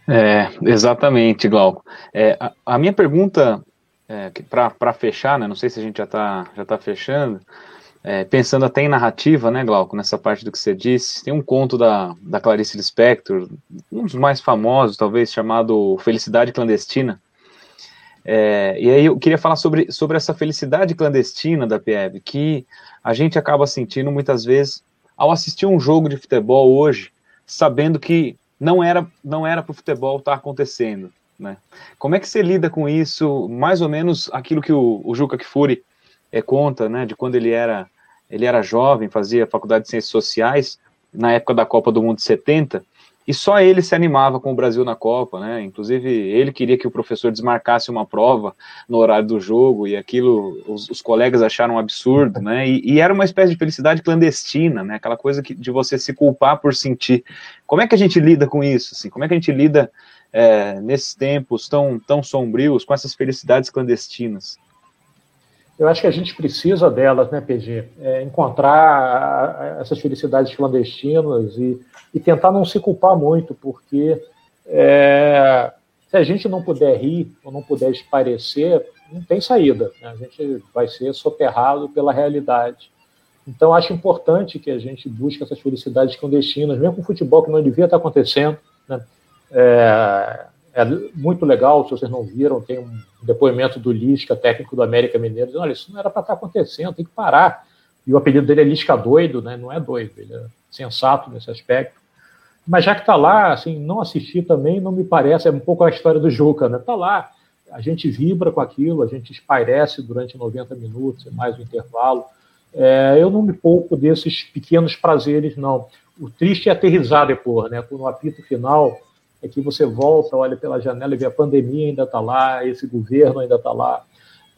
É, exatamente, Glauco. É, a, a, minha pergunta, é, para fechar, né, não sei se a gente já está já tá fechando, é, pensando até em narrativa, né, Glauco, nessa parte do que você disse, tem um conto da, da Clarice Lispector, um dos mais famosos, talvez, chamado Felicidade Clandestina, é, e aí eu queria falar sobre, sobre essa felicidade clandestina da PEB, que a gente acaba sentindo muitas vezes ao assistir um jogo de futebol hoje, sabendo que não era não era para o futebol estar tá acontecendo. Né? Como é que você lida com isso? Mais ou menos aquilo que o, o Juca Kfouri é, conta, né, de quando ele era ele era jovem, fazia faculdade de ciências sociais na época da Copa do Mundo de 70, e só ele se animava com o Brasil na Copa, né? Inclusive, ele queria que o professor desmarcasse uma prova no horário do jogo, e aquilo os, os colegas acharam um absurdo, né? E, e, era uma espécie de felicidade clandestina, né? Aquela coisa que, de você se culpar por sentir. Como é que a gente lida com isso? Assim? Como é que a gente lida é, nesses tempos tão, tão sombrios com essas felicidades clandestinas? Eu acho que a gente precisa delas, né, PG? É, encontrar essas felicidades clandestinas e, e, tentar não se culpar muito, porque é, se a gente não puder rir ou não puder esparecer, não tem saída. Né? A gente vai ser soterrado pela realidade. Então, acho importante que a gente busque essas felicidades clandestinas, mesmo com o futebol que não devia estar acontecendo. Né? É, é muito legal, se vocês não viram, tem um depoimento do Lisca, técnico do América Mineiro, dizendo, olha, isso não era para estar tá acontecendo, tem que parar. E o apelido dele é Lisca doido, né? não é doido, ele é sensato nesse aspecto. Mas já que está lá, assim, não assistir também não me parece, é um pouco a história do Juca, né? Está lá, a gente vibra com aquilo, a gente espairece durante 90 minutos, mais o intervalo. É, eu não me pouco desses pequenos prazeres, não. O triste é aterrizar depois, né? No apito final, é que você volta, olha pela janela e vê a pandemia ainda está lá, esse governo ainda está lá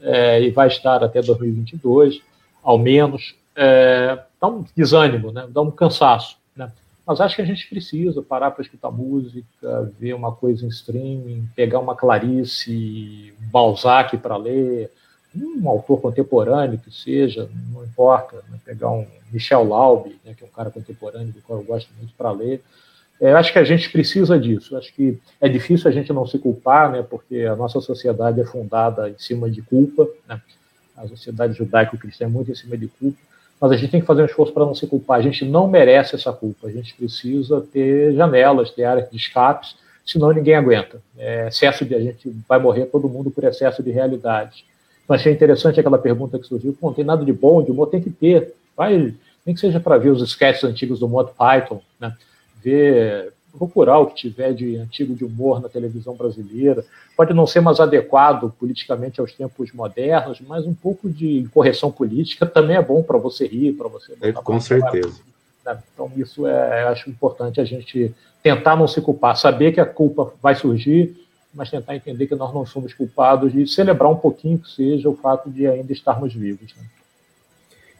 é, e vai estar até 2022, ao menos. É, dá um desânimo, né? dá um cansaço. Né? Mas acho que a gente precisa parar para escutar música, ver uma coisa em streaming, pegar uma Clarice, um Balzac para ler, um autor contemporâneo que seja, não importa, né? pegar um Michel Laube, né, que é um cara contemporâneo do qual eu gosto muito para ler, eu acho que a gente precisa disso. Acho que é difícil a gente não se culpar, né, porque a nossa sociedade é fundada em cima de culpa. Né? A sociedade judaico-cristã é muito em cima de culpa. Mas a gente tem que fazer um esforço para não se culpar. A gente não merece essa culpa. A gente precisa ter janelas, ter áreas de escapes, senão ninguém aguenta. É, excesso de a gente vai morrer todo mundo por excesso de realidade. Então, achei interessante aquela pergunta que surgiu. Pô, não tem nada de bom, de humor tem que ter. Vai, nem que seja para ver os sketches antigos do Monty Python, né? Ver, procurar o que tiver de antigo de humor na televisão brasileira. Pode não ser mais adequado politicamente aos tempos modernos, mas um pouco de correção política também é bom para você rir, para você. É, com certeza. Né? Então, isso é, acho importante a gente tentar não se culpar, saber que a culpa vai surgir, mas tentar entender que nós não somos culpados e celebrar um pouquinho que seja o fato de ainda estarmos vivos. Né?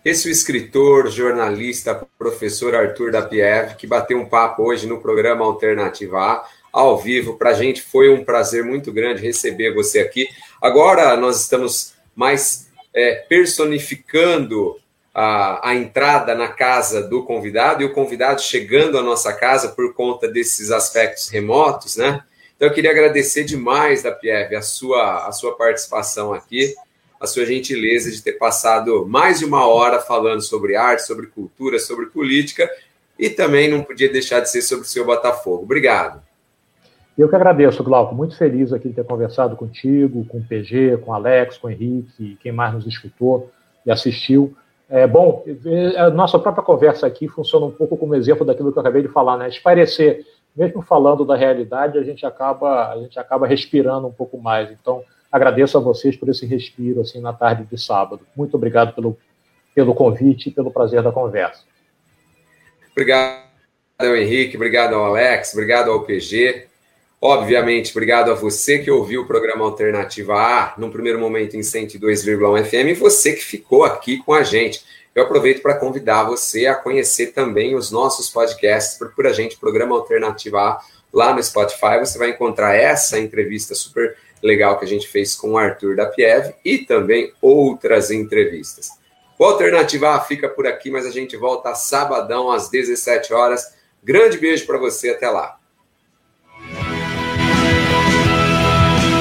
Esse é o escritor, jornalista, professor Arthur da Pieve, que bateu um papo hoje no programa Alternativa A, ao vivo. Para a gente foi um prazer muito grande receber você aqui. Agora nós estamos mais é, personificando a, a, entrada na casa do convidado e o convidado chegando à nossa casa por conta desses aspectos remotos, né? Então eu queria agradecer demais da Pieve a sua, a sua participação aqui a sua gentileza de ter passado mais de uma hora falando sobre arte, sobre cultura, sobre política e também não podia deixar de ser sobre o seu Botafogo. Obrigado. Eu que agradeço, Glauco. Muito feliz aqui de ter conversado contigo, com o PG, com o Alex, com o Henrique, quem mais nos escutou e assistiu. É bom, a nossa própria conversa aqui funciona um pouco como exemplo daquilo que eu acabei de falar, né? Esparecer, mesmo falando da realidade, a gente acaba, a gente acaba respirando um pouco mais. Então, agradeço a vocês por esse respiro assim na tarde de sábado. Muito obrigado pelo, pelo convite e pelo prazer da conversa. Obrigado Henrique, obrigado ao Alex, obrigado ao PG. Obviamente, obrigado a você que ouviu o programa Alternativa A, num primeiro momento em 102,1 FM, e você que ficou aqui com a gente. Eu aproveito para convidar você a conhecer também os nossos podcasts. Procura a gente, Programa Alternativa A, lá no Spotify. Você vai encontrar essa entrevista super legal que a gente fez com o Arthur da Pieve e também outras entrevistas. O Alternativa A fica por aqui, mas a gente volta sabadão às 17 horas. Grande beijo para você, até lá.